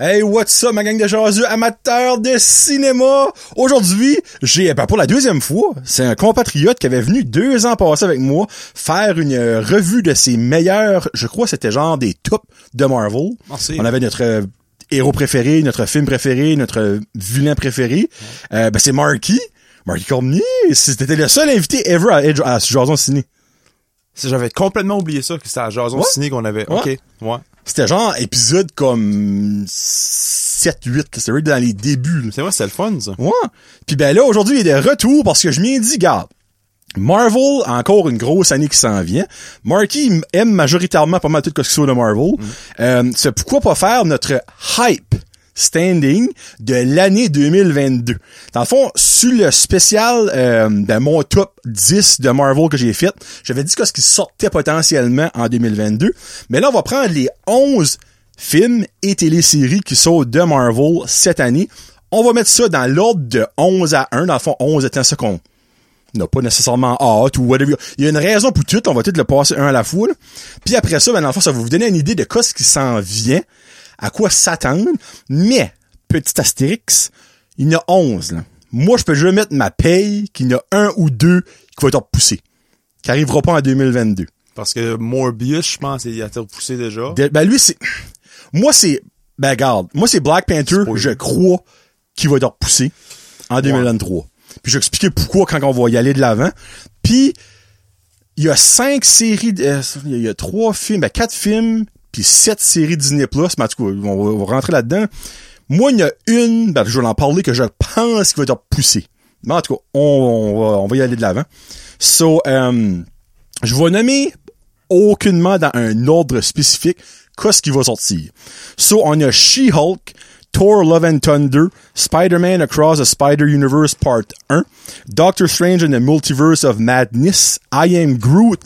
Hey, what's up, ma gang de jaseux amateurs de cinéma? Aujourd'hui, j'ai, ben, pour la deuxième fois, c'est un compatriote qui avait venu deux ans passés avec moi faire une euh, revue de ses meilleurs, je crois c'était genre des tops de Marvel. Merci. On avait notre euh, héros préféré, notre film préféré, notre vilain préféré. Euh, ben, c'est Marky. Marky Cormier. C'était le seul invité ever à, Edge- à Jason Ciné. J'avais complètement oublié ça, que c'était à Jason Ouais? Ciné qu'on avait. Ouais? OK, ouais. C'était genre épisode comme 7-8. C'était dans les débuts. C'est vrai, c'était le fun, ça. Ouais. Puis ben là, aujourd'hui, il est de retour parce que je m'y ai dit, garde, Marvel, encore une grosse année qui s'en vient. Marky aime majoritairement pas mal tout ce qui soit de Marvel. Euh, c'est pourquoi pas faire notre hype standing de l'année 2022. Dans le fond, sur le spécial euh, de mon top 10 de Marvel que j'ai fait, j'avais dit que ce qui sortait potentiellement en 2022. Mais là, on va prendre les 11 films et téléséries qui sortent de Marvel cette année. On va mettre ça dans l'ordre de 11 à 1. Dans le fond, 11 étant ce qu'on n'a pas nécessairement hâte ou whatever. Il y a une raison pour tout. On va tout le passer un à la fois. là. Puis après ça, ben, dans le fond, ça va vous donner une idée de quoi ce qui s'en vient, à quoi s'attendre? Mais, petit astérix, il y en a 11. Là. Moi, je peux juste mettre ma paye qu'il y en a un ou deux qui va être repoussé. Qui arrivera pas en 2022. Parce que Morbius, je pense, il a été repoussé déjà. De- ben lui, c'est... Moi, c'est... Ben garde, moi, c'est Black Panther, je crois, qui va être repoussé en 2023. Puis je vais expliquer pourquoi quand on va y aller de l'avant. Puis, il y a cinq séries... de- euh, il y a trois films, ben quatre films, puis sept séries Disney+. Plus. Mais en tout cas, on va, rentrer là-dedans. Moi, il y a une, ben, je vais en parler, que je pense qui va être repoussée. Mais en tout cas, on, va, on va y aller de l'avant. So, euh, je vais nommer aucunement dans un ordre spécifique qu'est-ce qui va sortir. So, on a She-Hulk, Thor Love and Thunder, Spider-Man Across the Spider-Universe Part 1, Doctor Strange and the Multiverse of Madness, I Am Groot.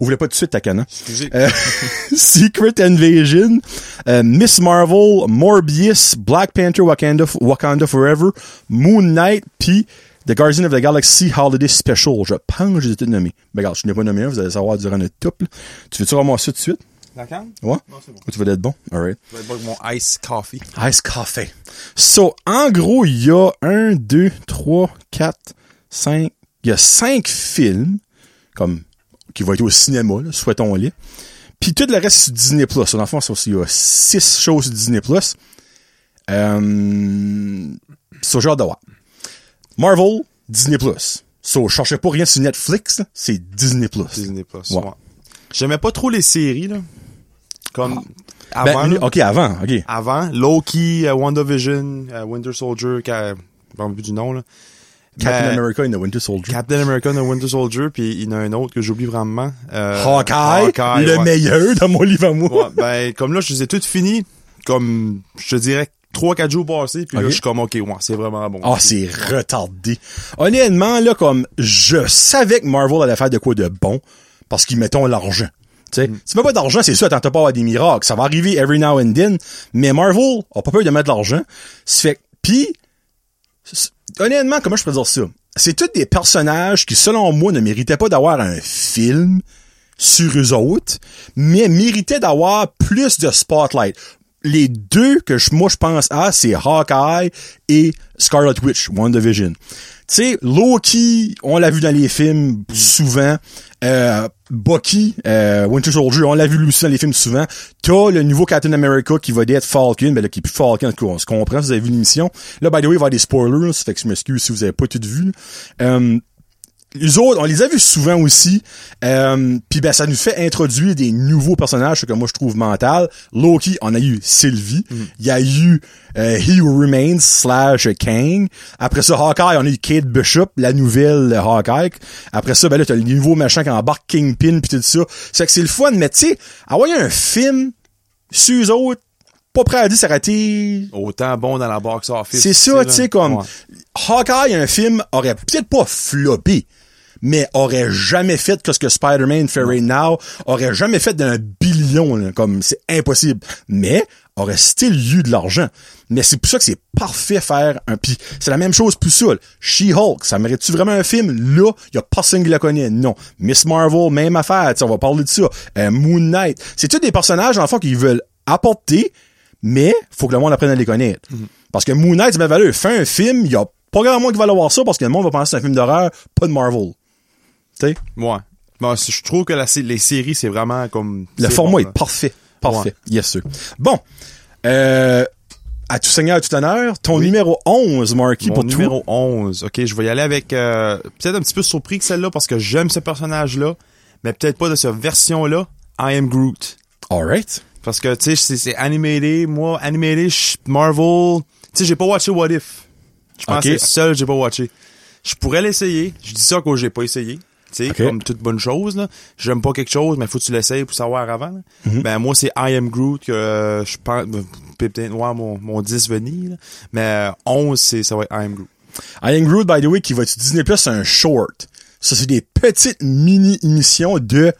Ouvrez pas tout de suite ta canne, hein? Excusez. Euh, Secret Invasion, euh, Miss Marvel, Morbius, Black Panther, Wakanda, Wakanda Forever, Moon Knight, puis The Guardian of the Galaxy Holiday Special. Je pense que j'ai été nommé. Mais regarde, je n'ai pas nommé un, vous allez savoir durant notre top. là. Tu veux-tu ramasser ça tout de suite? La canne? Ouais? Non, c'est bon. Ou tu veux être bon? Alright. Je vais boire mon ice coffee. Ice Coffee. So, en gros, il y a un, deux, trois, quatre, cinq, il y a cinq films, comme, qui vont être au cinéma, là, souhaitons-les. Puis tout le reste, c'est Disney+. Plus. Dans le fond, c'est aussi, il y a six choses sur Disney+. Plus. Euh, hâte de voir. Marvel, Disney+. Plus. So, je cherchais pas rien sur Netflix, c'est Disney+. Plus. Disney Plus. Ouais. Ouais. J'aimais pas trop les séries, là. Comme, Ben, avant, là. ok, avant, ok. avant, Loki, euh, WandaVision, euh, Winter Soldier, qui a, plus du nom, là. Captain Mais- America and the Winter Soldier. Captain America, The Winter Soldier, puis il y en a un autre que j'oublie vraiment. Euh, Hawkeye, le ouais. meilleur dans mon livre à moi. Ouais, ben, comme là, je les ai toutes finies, comme, je te dirais, 3-4 jours passés, puis là, je suis comme, OK, ouais, c'est vraiment bon. Ah, c'est retardé. Honnêtement, là, comme, je savais que Marvel allait faire de quoi de bon, parce qu'ils mettent l'argent. Tu sais, si tu mets pas d'argent, c'est sûr, t'entends pas avoir des miracles. Ça va arriver every now and then. Mais Marvel a pas peur de mettre de l'argent. Fait, pis, honnêtement, comment je peux dire ça? C'est tous des personnages qui, selon moi, ne méritaient pas d'avoir un film sur eux autres, mais méritaient d'avoir plus de spotlight. Les deux que je, moi je pense à, c'est Hawkeye et Scarlet Witch, WandaVision. Sais, Loki, on l'a vu dans les films souvent. Euh, Bucky, euh, Winter Soldier, on l'a vu aussi dans les films souvent. T'as le nouveau Captain America qui va être Falcon, ben là, qui est plus Falcon, on se comprend, si vous avez vu l'émission. Là, by the way, il va y avoir des spoilers, ça fait que je m'excuse si vous avez pas tout vu. Euh, les autres, on les a vus souvent aussi. Euh, Puis ben, ça nous fait introduire des nouveaux personnages, ce que moi je trouve mental. Loki, on a eu Sylvie. Il y a eu euh, He Who Remains slash Kang. Après ça, Hawkeye, on a eu Kate Bishop, la nouvelle Hawkeye. Après ça, ben là, t'as le nouveau machin qui embarque Kingpin puis tout ça. C'est que c'est le fun, mais tu sais, avoir un film sur eux autres, pas prêt à dire s'arrêter Autant bon dans la box office. c'est ça, tu sais, comme Ouais. Hawkeye, un film, aurait peut-être pas floppé, mais aurait jamais fait que ce que Spider-Man fait right now, aurait jamais fait d'un billion, là, comme c'est impossible. Mais aurait still eu de l'argent. Mais c'est pour ça que c'est parfait faire un... Puis c'est la même chose pour ça. She-Hulk, ça mérite-tu vraiment un film? Là, y a personne qui la connaît. Non. Miss Marvel, même affaire. tu sais, on va parler de ça. Euh, Moon Knight. C'est tous des personnages, en fond, qui veulent apporter Mais, faut que le monde apprenne à les connaître. Mhm. Parce que Moon Knight, ben, valeur, fait un film, il y a pas grand monde qui va aller voir ça parce que le monde va penser que c'est un film d'horreur, pas de Marvel. Tu sais? Ouais. Bon, c- je trouve que la, les séries, c'est vraiment comme... Le format bon, est là. parfait. Parfait. Ouais. Yes, sir. Bon. Euh, à tout seigneur, à tout honneur, ton Oui. numéro 11, Marky, Mon pour numéro 11. OK, je vais y aller avec... euh, peut-être un petit peu surpris que celle-là parce que j'aime ce personnage-là, mais peut-être pas de cette version-là. I am Groot. Alright. Parce que, tu sais, c'est- animated. Moi, je- Marvel... Tu sais, j'ai pas watché What If. Je pense que c'est le seul que j'ai pas watché. Je pourrais l'essayer. Je dis ça que j'ai pas essayé. Tu sais, Ok. comme toute bonne chose, là. J'aime pas quelque chose, mais faut que tu l'essayes pour savoir avant. là. Mhm. Ben, moi, c'est I Am Groot que euh, je pense... ben, Peut-être voir mon, mon 10 venir, là. Mais euh, 11, c'est, ça va être I Am Groot. I Am Groot, by the way, qui va sur Disney Plus, c'est un short. Ça, c'est des petites mini-émissions de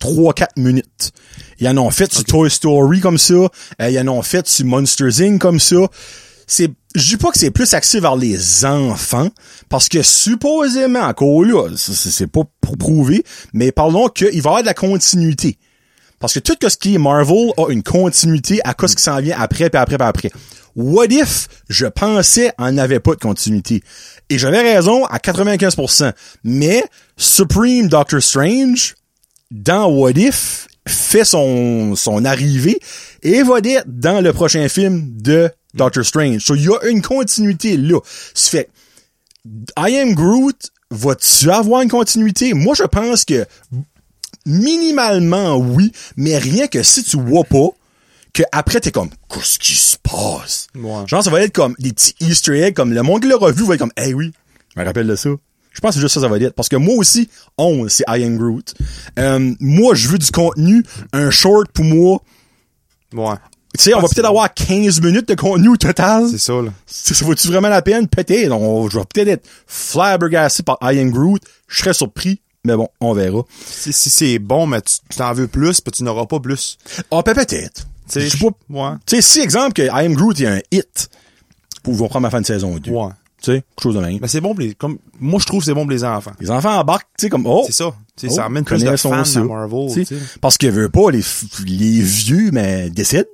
3-4 minutes. Ils en ont fait sur Toy Story comme ça. euh, ils en ont fait sur Monsters Inc. comme ça. C'est, je dis pas que c'est plus axé vers les enfants, parce que supposément, encore là, c'est pas pour prouver, mais parlons qu'il va y avoir de la continuité. Parce que tout ce qui est Marvel a une continuité à cause qui s'en vient après, puis après, puis après. What if, je pensais, en avait pas de continuité? Et j'avais raison à 95%. Mais Supreme Doctor Strange, dans What If, fait son, son arrivée et va être dans le prochain film de Doctor Strange. So, il y a une continuité là. Ça fait, I Am Groot, va-tu avoir une continuité? Moi, je pense que minimalement oui, mais rien que si tu vois pas, que après t'es comme, qu'est-ce qui se passe? Ouais. Genre, ça va être comme des petits easter eggs, comme le monde qui l'aura vu va être comme, hey oui, je me rappelle de ça. Je pense que c'est juste ça, ça va être. Parce que moi aussi, 11, c'est I Am Groot. Euh, moi, je veux du contenu, un short pour moi. Ouais. Tu sais, on va peut-être avoir 15 minutes de contenu au total. C'est ça, là. Ça, vaut-tu vraiment la peine? Peut-être. On- Je vais peut-être être flabbergasté par I Am Groot. Je serais surpris. Mais bon, on verra. Si, si c'est bon, mais tu t'en veux plus, puis tu n'auras pas plus. Ah, peut- peut-être. Tu sais, si exemple que I Am Groot est un hit, ils vont prendre ma fin de saison 2. Ouais. Tu sais, quelque chose de même. Mais c'est bon pour les, comme, moi, je trouve que c'est bon pour les enfants. Les enfants embarquent, tu sais, comme, oh! C'est ça. Tu sais, oh, ça amène plus de fans à Marvel, Tu sais. Parce que veut pas, les, les vieux, mais décident.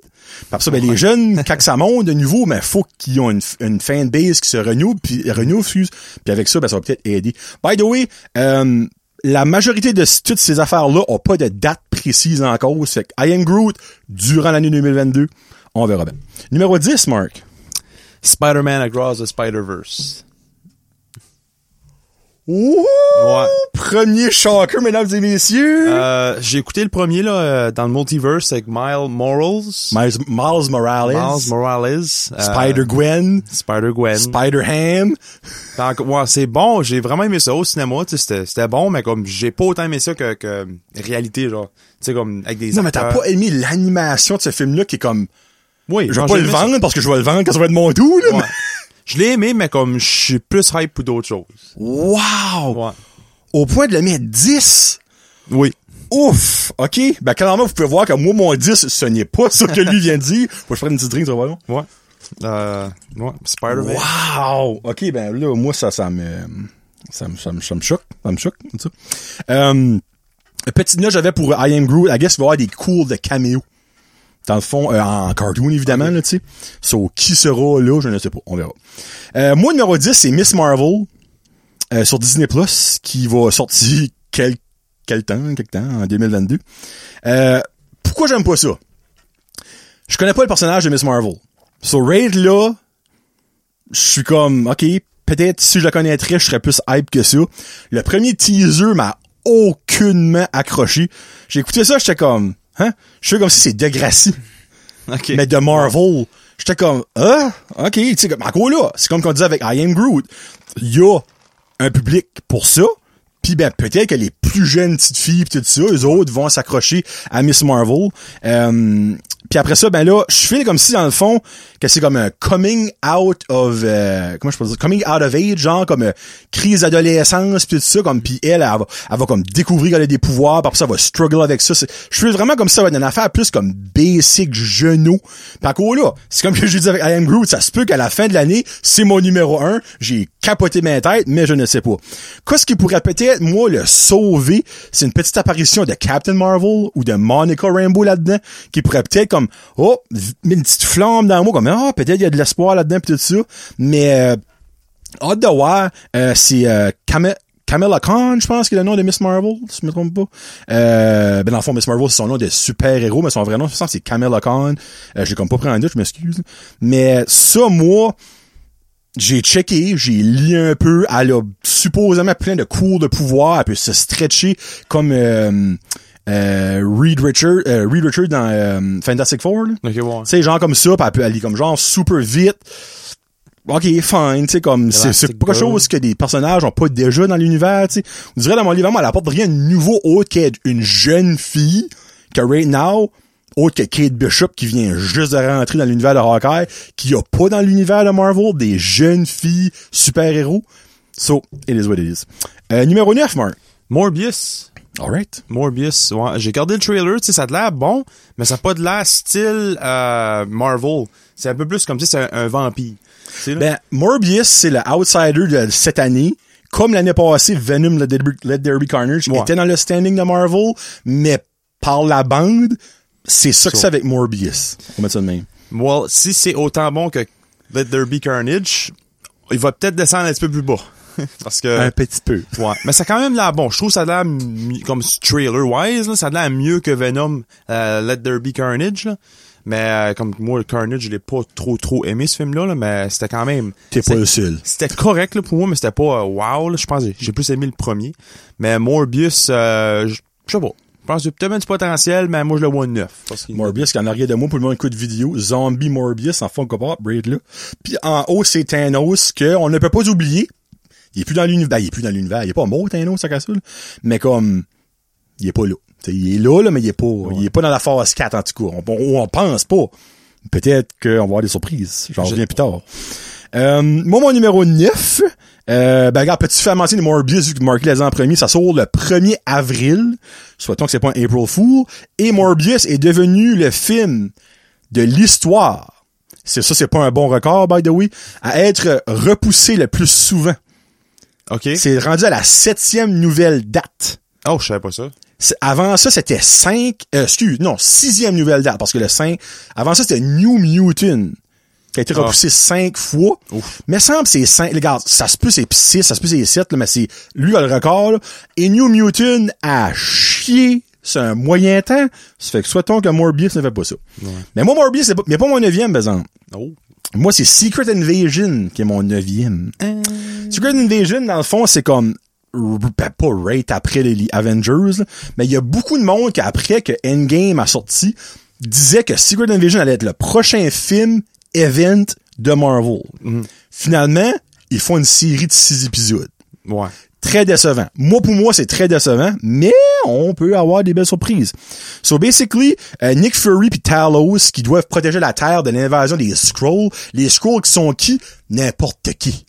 Après ça, ben, les jeunes, quand ça monte de nouveau, mais faut qu'ils aient une, une fanbase qui se renouvelle, puis. Puis avec ça, ben, ça va peut-être aider. By the way, euh, la majorité de toutes ces affaires-là ont pas de date précise encore. Que I Am Groot, durant l'année 2022, on verra bien. Numéro 10, Mark. Spider-Man Across the Spider-Verse. Ouh! Ouais. Premier shocker, mesdames et messieurs. Euh, j'ai écouté le premier, là, euh, dans le multiverse avec Miles Morales. Miles, Miles Morales. Miles Morales. euh, Spider-Gwen. Spider-Gwen. Spider-Ham. Donc, ouais, c'est bon. J'ai vraiment aimé ça au cinéma. C'était, c'était bon, mais comme, j'ai pas autant aimé ça que, que réalité, genre. Tu sais, comme, avec des Non, mais t'as pas aimé l'animation de ce film-là qui est comme, Oui, je vais pas le ça. vendre parce que je vais le vendre quand ça va être mon tout, là. Ouais. Je l'ai aimé, mais comme, je suis plus hype pour d'autres choses. Wow! Ouais. Au point de le mettre 10. Oui. Ouf! OK? Ben, clairement, vous pouvez voir que moi, mon 10, ce n'est pas ça que lui vient de dire. Faut que je prenne une petite drink, tu voir. Ouais. Euh, ouais. Spider-Man. Wow! OK, ben là, moi, ça, ça me, ça me, ça me, ça me choque. Ça me choque, ça. Euh, petite note j'avais pour I Am Groot. I guess il va y avoir des cours de caméo. Dans le fond, euh, en cartoon, évidemment, là, tu sais. So, qui sera là, je ne sais pas. On verra. Euh, moi, numéro 10, c'est Miss Marvel, euh, sur Disney+, Plus qui va sortir quel, quel temps, quel temps, en 2022. Euh, pourquoi j'aime pas ça? Je connais pas le personnage de Miss Marvel. So, Raid, là, je suis comme, OK, peut-être si je la connaîtrais, je serais plus hype que ça. Le premier teaser m'a aucunement accroché. J'ai écouté ça, j'étais comme, hein? Je suis comme si c'est Degrassi, OK. mais de Marvel. J'étais comme, ah, OK, tu sais, comme, encore là, c'est comme qu'on disait avec I Am Groot. Il y a un public pour ça. Puis ben peut-être que les plus jeunes petites filles pis tout ça, eux autres vont s'accrocher à Miss Marvel. Euh, puis après ça, ben là, je fais comme si dans le fond que c'est comme un coming out of euh, comment je peux dire? Coming out of age, genre comme euh, crise d'adolescence pis tout ça, comme puis elle, elle, va, elle va comme découvrir qu'elle a des pouvoirs, puis ça, elle va struggle avec ça. Je fais vraiment comme ça, ouais, une affaire plus comme basic genou. Puis encore là, c'est comme que je dis avec I Am Groot, ça se peut qu'à la fin de l'année, c'est mon numéro un, j'ai capoté ma tête, mais je ne sais pas. Qu'est-ce qui pourrait peut-être, moi, le sauver, c'est une petite apparition de Captain Marvel ou de Monica Rambeau là-dedans, qui pourrait peut-être comme comme, oh, une petite flamme dans moi, comme, ah, peut-être il y a de l'espoir là-dedans, pis tout ça. Mais, euh, hâte de voir, euh, c'est, euh, Kame- Kamala Khan, je pense, qui est le nom de Miss Marvel, si je me trompe pas. Euh, ben, dans le fond, Miss Marvel, c'est son nom de super-héros, mais son vrai nom, je pense, c'est Kamala Khan. Euh, j'ai comme pas pris en doute, je m'excuse. Mais ça, moi, j'ai checké, j'ai lu un peu, elle a supposément plein de cours de pouvoir, elle peut se stretcher comme euh, euh, Reed Richard, euh, Reed Richard dans euh, Fantastic Four. là. Ok, ouais. Tu sais, genre comme ça, pis elle peut aller comme genre super vite. Ok, fine, tu sais, comme, c'est, pas quelque chose que des personnages ont pas déjà dans l'univers, tu sais. On dirait dans mon livre, vraiment, elle apporte rien de nouveau autre qu'une jeune fille, que right now, autre que Kate Bishop qui vient juste de rentrer dans l'univers de Hawkeye, qui a pas dans l'univers de Marvel des jeunes filles super-héros. So, it is what it is. Euh, numéro 9, Mark. Morbius. Alright. Morbius, ouais. J'ai regardé le trailer, tu sais, ça a de l'air bon, mais ça a pas de l'air style euh, Marvel. C'est un peu plus comme si c'est un, un vampire. Ben, Morbius, c'est le outsider de cette année. Comme l'année passée, Venom, Let There Be Carnage Ouais. était dans le standing de Marvel, mais par la bande, c'est ça que c'est avec Morbius. On mettre ça de même. Well, si c'est autant bon que Let There Be Carnage, il va peut-être descendre un petit peu plus bas. Parce que... Un petit peu. Ouais. Mais ça a quand même l'air bon. Je trouve que ça a l'air comme trailer-wise, là, ça a l'air mieux que Venom euh, Let There Be Carnage. Là. Mais euh, comme moi, Carnage, je l'ai pas trop trop aimé ce film-là, là, mais c'était quand même. T'es pas le seul. C'était correct là, pour moi, mais c'était pas euh, wow. Là. Je pense que j'ai plus aimé le premier. Mais Morbius, euh, je sais pas. Je pense a peut-être du potentiel, mais moi je le vois neuf. Morbius, qui en arrière de moi, pour le monde écoute vidéo, Zombie Morbius en Funko Pop, Braid là. Puis en haut, c'est Thanos, que on ne peut pas oublier. Il est plus dans l'univers. Ben, il est plus dans l'univers. Il est pas mort, Thanos, ça casse. Mais comme, il est pas là. T'sais, il est là, là, mais il est pas, il est pas dans la phase 4, en tout cas. On, on, on pense pas. Peut-être qu'on va avoir des surprises. J'en Je- reviens plus tard. Euh, moi, mon numéro 9, euh, ben, regarde, petit mention de Morbius, vu que Mark les en premier, ça sort le 1er avril. Souhaitons que c'est pas un April Fool. Et Morbius est devenu le film de l'histoire. C'est ça, c'est pas un bon record, by the way, à être repoussé le plus souvent. OK. C'est rendu à la septième nouvelle date. Oh, je savais pas ça. Avant ça, c'était cinq, euh, excuse, non, sixième nouvelle date, parce que le 5, avant ça, c'était New Mutant, qui a été Ah. repoussé cinq fois. Ouf. Mais semble c'est cinq, regarde, ça se peut c'est six, ça se peut c'est sept, là, mais c'est, lui a le record, là. Et New Mutant a chié, c'est un moyen temps. Ça fait que souhaitons que Morbius ne fait pas ça. Mais moi, Morbius, c'est pas, mais pas mon neuvième, par exemple. Oh. Moi, c'est Secret Invasion qui est mon neuvième. Secret Invasion, dans le fond, c'est comme ben, pas rate après les Avengers, là, mais il y a beaucoup de monde qui, après que Endgame a sorti, disait que Secret Invasion allait être le prochain film event de Marvel. Finalement, ils font une série de six épisodes. Ouais. Très décevant. Moi, pour moi, c'est très décevant, mais on peut avoir des belles surprises. So, basically, euh, Nick Fury puis Talos, qui doivent protéger la Terre de l'invasion des Skrulls, les Skrulls qui sont qui? N'importe qui.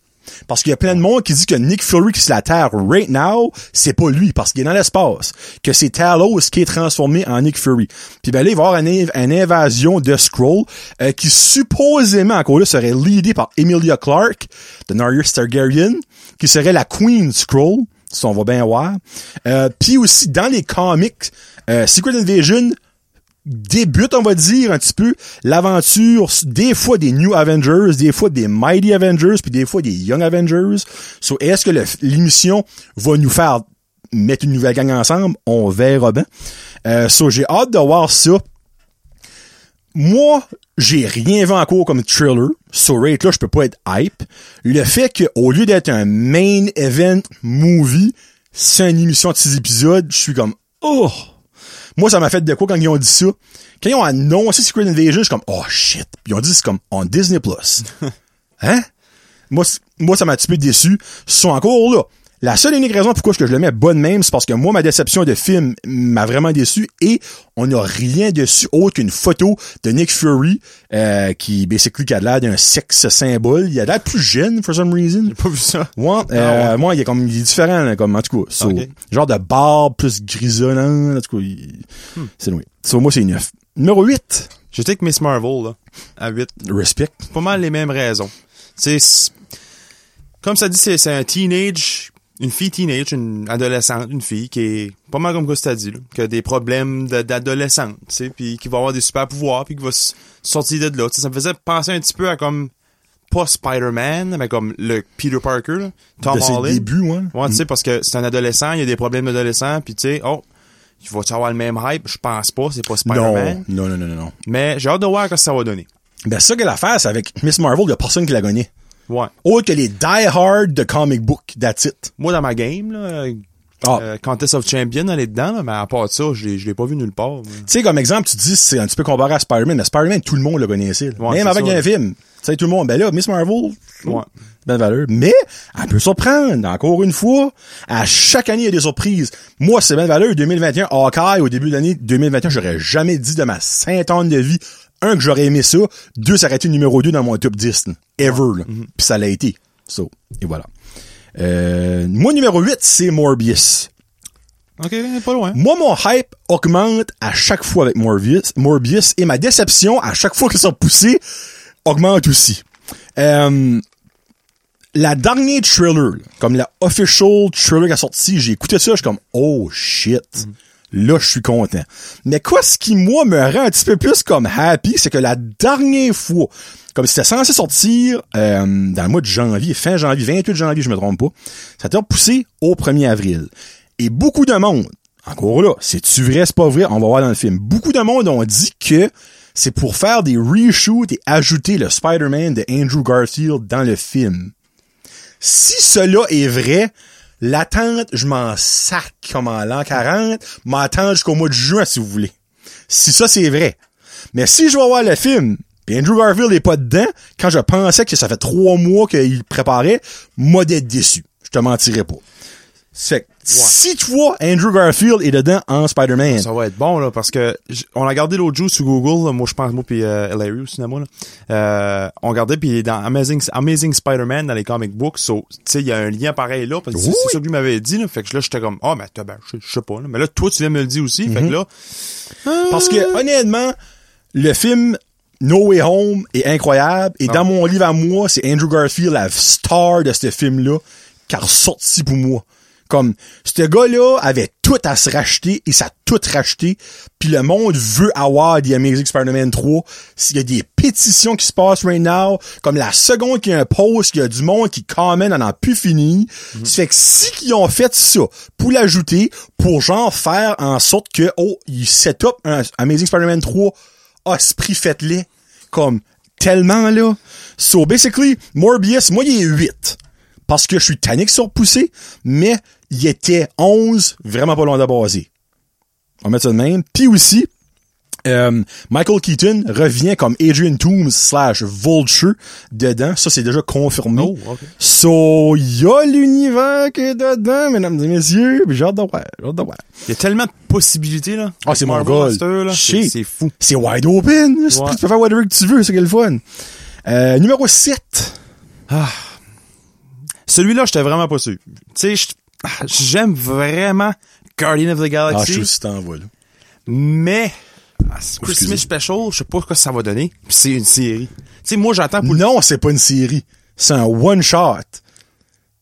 Parce qu'il y a plein de monde qui dit que Nick Fury qui est sur la Terre right now, c'est pas lui, parce qu'il est dans l'espace. Que c'est Talos qui est transformé en Nick Fury. Puis ben là, il va y avoir une, inv- une invasion de Skrull euh, qui supposément, encore là, serait leadée par Emilia Clarke, de Daenerys Targaryen, qui serait la Queen Skrull, si on va bien voir. Euh, Puis aussi, dans les comics, euh, Secret Invasion débute, on va dire, un petit peu l'aventure, des fois des New Avengers, des fois des Mighty Avengers, puis des fois des Young Avengers. So, est-ce que l'émission va nous faire mettre une nouvelle gang ensemble? On verra bien. Euh, so, j'ai hâte de voir ça. Moi, j'ai rien vu encore comme thriller. So, rate là, je peux pas être hype. Le fait qu'au lieu d'être un main event movie, c'est une émission de six épisodes, je suis comme, oh! Moi, ça m'a fait de quoi quand ils ont dit ça? Quand ils ont annoncé Secret Invasion, je suis comme, oh shit. Puis ils ont dit, c'est comme, on Disney+. Plus. hein? Moi, moi, ça m'a un petit peu déçu. Ils sont encore là. La seule et unique raison pourquoi je le mets bonne même, c'est parce que moi, ma déception de film m'a vraiment déçu et on n'a rien dessus autre qu'une photo de Nick Fury, euh, qui, basically, qui a l'air d'un sexe symbole. Il a l'air plus jeune, for some reason. J'ai pas vu ça. Ouais, euh, moi, il est comme, il est différent, là, comme, en tout cas. So, Ok. Genre de barbe plus grisonnant, en tout cas, il- Hmm. c'est oui. So, moi, c'est 9. Numéro 8. J'étais avec Miss Marvel, là, à 8. Respect. pas mal les mêmes raisons. C'est, comme ça dit, c'est un teenage. Une fille teenage, une adolescente, une fille qui est pas mal comme Costa dit, là, qui a des problèmes d'adolescente, tu sais, puis qui va avoir des super pouvoirs, puis qui va sortir de là. Ça me faisait penser un petit peu à comme pas Spider-Man, mais comme le Peter Parker, là, Tom de ses Holland. débuts, ouais. Ouais, tu sais, parce que c'est un adolescent, il y a des problèmes d'adolescent, puis tu sais, oh, il va-tu avoir le même hype? Je pense pas, c'est pas Spider-Man. non, non, non, non, non. Mais j'ai hâte de voir ce que ça va donner. Ben, c'est ça que l'affaire, c'est avec Miss Marvel, il y a personne qui l'a gagné. Ouais. Autre que les die-hard de comic book, that's it. Moi, dans ma game, là, Ah, euh, Contest of Champion, elle est dedans, là, mais à part ça, je l'ai, pas vu nulle part. Tu sais, comme exemple, tu dis, c'est un petit peu comparé à Spider-Man, mais Spider-Man, tout le monde le connaissait. Ouais, Même avec ça, un ouais. film. Tu sais, tout le monde, ben là, Miss Marvel, Ouais. belle valeur. Mais, elle peut surprendre. Encore une fois, à chaque année, il y a des surprises. Moi, c'est belle valeur. 2021, Hawkeye, au début de l'année 2021, j'aurais jamais dit de ma sainte de vie, un, que j'aurais aimé ça, deux, ça aurait été numéro 2 dans mon top 10, là. ever, là. Mm-hmm. Puis ça l'a été. So, et voilà. Euh, moi, numéro 8, c'est Morbius. Ok, pas loin. Moi, mon hype augmente à chaque fois avec Morbius, Morbius et ma déception à chaque fois qu'ils sont poussés augmente aussi. Euh, la dernière trailer, là, comme la official trailer qui a sorti, j'ai écouté ça, je suis comme, oh shit. Là, je suis content. Mais quoi, ce qui, moi, me rend un petit peu plus comme happy, c'est que la dernière fois, comme c'était censé sortir euh, dans le mois de janvier, fin janvier, 28 janvier, je me trompe pas, ça a été repoussé au 1er avril. Et beaucoup de monde, encore là, c'est-tu vrai, c'est pas vrai, on va voir dans le film, beaucoup de monde ont dit que c'est pour faire des reshoots et ajouter le Spider-Man de Andrew Garfield dans le film. Si cela est vrai, l'attente, je m'en sac comme en l'an 40, m'attendre jusqu'au mois de juin, si vous voulez. Si ça, c'est vrai. Mais si je vais voir le film, pis Andrew Garfield est pas dedans, quand je pensais que ça fait trois mois qu'il préparait, moi d'être déçu. Je te mentirais pas. C'est que si toi, Andrew Garfield est dedans en Spider-Man, Ça va être bon, là, parce que on a regardé l'autre jour sur Google, là, moi je pense, moi puis euh, Larry au cinéma, là. Euh, on regardait puis il est dans Amazing, Amazing Spider-Man dans les comic books, so, tu sais, il y a un lien pareil là, parce que c'est Oui. c'est ça que lui m'avait dit, là, fait que là, j'étais comme, ah, ben, t'as- ben, je sais pas, là. mais là, toi, tu viens me le dire aussi, fait que là, Parce que, honnêtement, le film No Way Home est incroyable. Et Ah. dans mon livre à moi, c'est Andrew Garfield, la star de ce film-là, qui a ressorti pour moi. Comme, ce gars-là avait tout à se racheter et ça a tout racheté. Puis le monde veut avoir The Amazing Spider-Man 3. S'il y a des pétitions qui se passent right now, comme la seconde qu'il y a un post, qu'il y a du monde qui commente, on en a plus fini. Ça fait que si qu'ils ont fait ça pour l'ajouter, pour genre faire en sorte que, oh, ils set up un Amazing Spider-Man 3, ah, ce prix faites-les. Comme, tellement là. So, basically, Morbius, moi, il est 8 parce que je suis tannique surpoussé, mais il était 11, vraiment pas loin de baser. On va mettre ça de même. Puis aussi, euh, Michael Keaton revient comme Adrian Toomes slash Vulture dedans. Ça, c'est déjà confirmé. Oh. So, il y a l'univers qui est dedans, mesdames et messieurs. J'ai hâte de voir, j'ai hâte de voir. il y a tellement de possibilités, là. Ah, c'est mon Marvel goal. C'est fou. C'est wide open. Tu peux faire whatever que tu veux, c'est quel fun. Euh, numéro 7. Celui-là, j'étais vraiment pas sûr. Tu sais, ah, j'aime vraiment Guardian of the Ah, Galaxy. je suis aussi. Mais ah, Christmas. Special, je sais pas ce que ça va donner. C'est une série. Tu sais, moi j'attends pour Non, c'est pas une série. C'est un one-shot.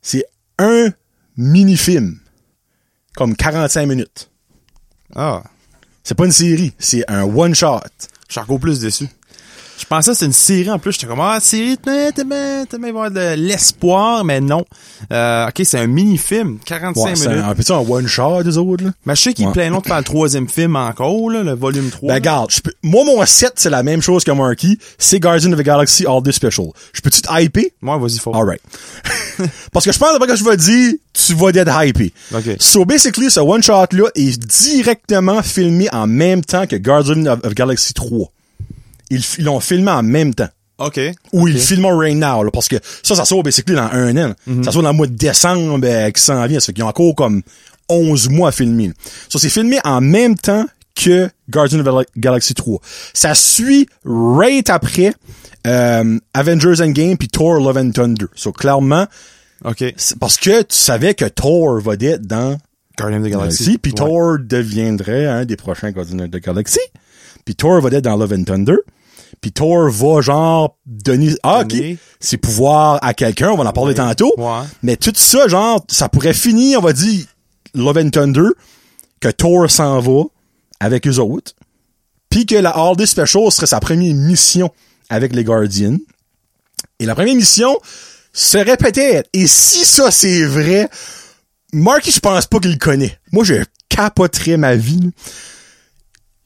C'est un mini-film. Comme 45 minutes. Ah, C'est pas une série. C'est un one-shot. je suis encore plus déçu. Je pensais que c'était une série en plus. J'étais comme, ah, série, t'as bien t'as bien avoir de l'espoir, mais non. Euh, ok, c'est un mini-film, 45 Ouais, minutes. un, un petit un one-shot, des autres, là. Mais je sais qu'il Ouais. est plein de faire le troisième film encore, là, le volume 3. Ben, regarde, peux- moi, mon 7, c'est la même chose que Marky. C'est Guardian of the Galaxy All Day Special. Je peux-tu te hyper? Moi, vas-y, faut. Alright. Parce que je pense, que je vais dire, tu vas d'être hypé. Ok. So, basically, ce one-shot-là est directement filmé en même temps que Guardian of, of Galaxy 3. Ils ils l'ont filmé en même temps. OK. Ou ils filment right now, là, parce que ça, ça sort basically dans un an. Ça sort dans le mois de décembre euh, qui s'en vient. Ça fait qu'ils ont encore comme 11 mois à filmer. Ça, c'est filmé en même temps que Guardian of the Galaxy 3. Ça suit right après euh, Avengers Endgame puis Thor Love and Thunder. So, clairement, OK. c'est parce que tu savais que Thor va être dans Guardian of the Galaxy. Puis Ouais. Thor deviendrait un des prochains Guardians of the Galaxy. Puis Thor va être dans Love and Thunder. Puis Thor va genre donner ah ok Donner. ses pouvoirs à quelqu'un, on va en parler Ouais. tantôt. Ouais. Mais tout ça genre ça pourrait finir, on va dire Love and Thunder que Thor s'en va avec eux autres. Puis que la Holiday Special serait sa première mission avec les Guardians. Et la première mission serait peut-être et si ça c'est vrai, Marky, je pense pas qu'il le connaît. Moi, je capoterais ma vie. là.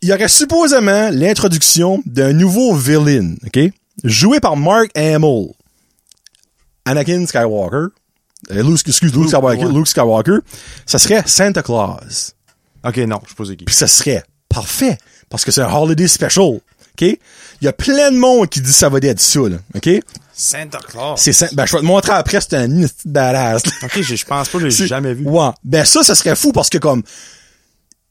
Il y aurait supposément l'introduction d'un nouveau villain, OK? Joué par Mark Hamill. Anakin Skywalker. Euh, Luke, excuse, Luke, Luke, Skywalker. Luke Skywalker. Ça serait Santa Claus. Ok, non, je pose qui. Puis ça serait parfait. Parce que c'est un holiday special. OK? Il y a plein de monde qui dit ça va être ça, là. OK? Santa Claus. C'est, Saint- ben, je vais te montrer après, c'est un badass. Ok, je pense pas que je l'ai jamais vu. Ouais. Ben ça, ça serait fou parce que comme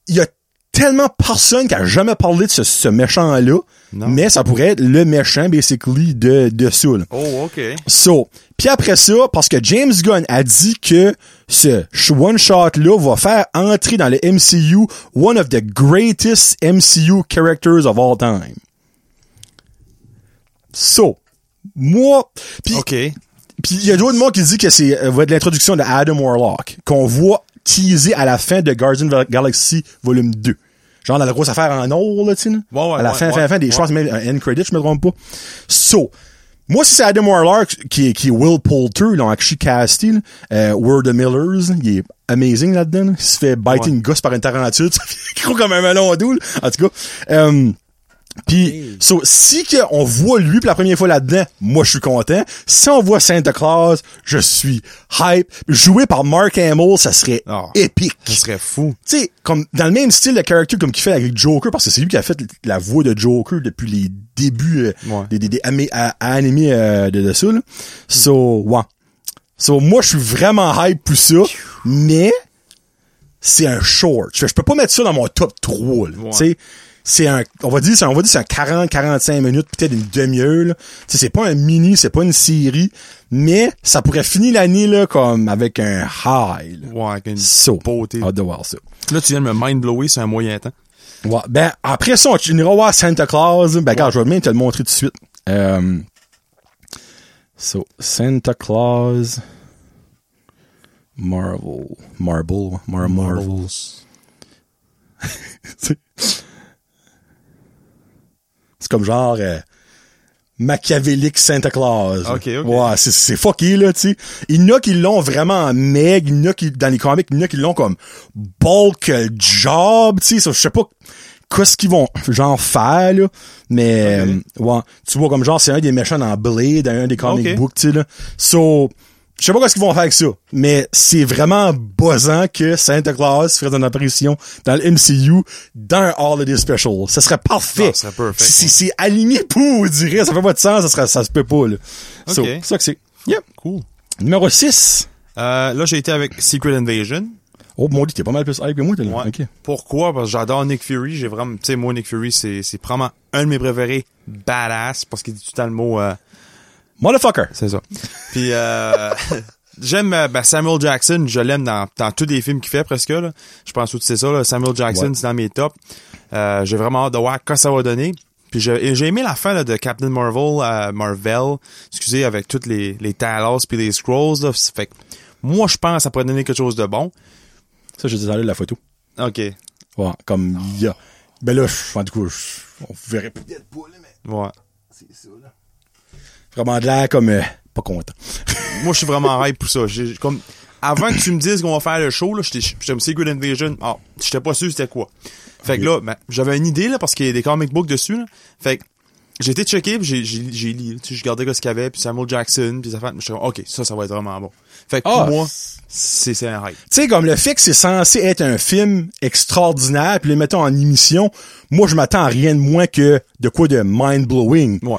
il y a tellement personne qui a jamais parlé de ce, ce méchant-là, mais ça pourrait être le méchant, basically, de, de là. Oh, ok. So, puis après ça, parce que James Gunn a dit que ce sh- one-shot-là va faire entrer dans le MCU one of the greatest MCU characters of all time. So, moi, puis Ok. puis il y a d'autres mots qui disent que c'est euh, va être l'introduction de Adam Warlock qu'on voit teaser à la fin de Guardians of the Galaxy volume 2. Genre dans la grosse affaire en or là, tu sais. Ouais, ouais, à la ouais, fin, fin, fin, des, je pense même un end credit, je me trompe pas. So, moi si c'est Adam Warlock qui est qui est Will Poulter, ils l'ont actually casté, là, euh, Word of Millers, il est amazing là-dedans. là. Il se fait Ouais. une gosse par une fait gros comme un melon doux. En tout cas, euh, puis, so, si que on voit lui pour la première fois là-dedans, moi je suis content. Si on voit Santa Claus, je suis hype. Joué par Mark Hamill, ça serait Ah. épique. Ça serait fou. Tu sais, comme dans le même style de character comme qu'il fait avec Joker, parce que c'est lui qui a fait la voix de Joker depuis les débuts euh, Ouais. des, des, des amé- à- à animés euh, de, de ça. Là. So, ouais. So, moi, je suis vraiment hype pour ça, mais c'est un short. Je, je peux pas mettre ça dans mon top 3. Là, Ouais. C'est un, on va dire, c'est, on va dire, c'est un 40, 45 minutes, peut-être une demi-heure, c'est pas un mini, c'est pas une série, mais ça pourrait finir l'année, là, comme avec un high, là. Ouais, avec une So, beauté. hâte de voir ça. Là, tu viens de me mind-blower sur un moyen temps. Ouais, ben, après ça, on tu iras voir Santa Claus. Ben, regarde, je vais même te le montrer tout de suite. Euh, so, Santa Claus. Marvel. Marble. Mar Marvel. Comme genre euh, machiavélique Santa Claus. Ok, ok. Ouais, c'est, c'est fucké, là, tu sais. Il y en a qui l'ont vraiment en meg, il y en a qui, dans les comics, il y en a qui l'ont comme bulk euh, job, tu sais. Je sais pas qu'est-ce qu'ils vont genre faire, là. Mais, euh, ouais. Tu vois, comme genre, c'est un des méchants dans Blade, un des comic Ok. books, tu sais, là. So, je sais pas qu'est-ce qu'ils vont faire avec ça, mais c'est vraiment buzzant que Santa Claus ferait une apparition dans le MCU dans un Holiday Special. Ça serait parfait. Non, ça serait perfect, C'est, c'est aligné pour, on dirait. Ça fait pas de sens, ça, serait, ça se peut pas, là. So, Ok. c'est ça que c'est. Yep. Cool. Numéro 6. Euh, là, j'ai été avec Secret Invasion. Oh, mon dieu, t'es pas mal plus hype que moi, t'es là. Ouais. Ok. Pourquoi? Parce que j'adore Nick Fury. J'ai vraiment, tu sais, moi, Nick Fury, c'est, c'est probablement un de mes préférés badass parce qu'il dit tout le temps le mot, euh, Motherfucker. c'est ça. Puis, euh, j'aime, euh, ben, Samuel Jackson. Je l'aime dans, dans tous les films qu'il fait presque, là. Je pense que c'est ça, là. Samuel Jackson, Ouais. c'est dans mes tops. Euh, j'ai vraiment hâte de voir quoi ça va donner. Puis j'ai aimé la fin là, de Captain Marvel, euh, Marvel, excusez, avec toutes les, les Talos puis les Scrolls. Là. Fait que moi, je pense que ça pourrait donner quelque chose de bon. Ça, j'ai désolé la photo. OK. Ouais, comme il y a. Ben là, je- tout cas, je- on verrait peut-être pas, là, mais Ouais. c'est ça, là. Vraiment de l'air comme, euh, pas content. Moi, je suis vraiment hype pour ça. J'ai- comme, avant que tu me dises qu'on va faire le show, là, j'étais, j'étais Secret Invasion. Ah, j'étais pas sûr c'était quoi. Fait que là, ben, j'avais une idée, là, parce qu'il y a des comic books dessus, là. Fait que, j'ai été checké, puis j'ai, j'ai, j'ai lu, tu sais, je regardais ce qu'il y avait, puis Samuel Jackson, puis ça fait, comme, OK, ça, ça va être vraiment bon. Fait que, Ah, pour moi, c'est, c'est un hype. Tu sais, comme le fait que c'est censé être un film extraordinaire, puis le mettons en émission, moi, je m'attends à rien de moins que de quoi de mind-blowing. Ouais.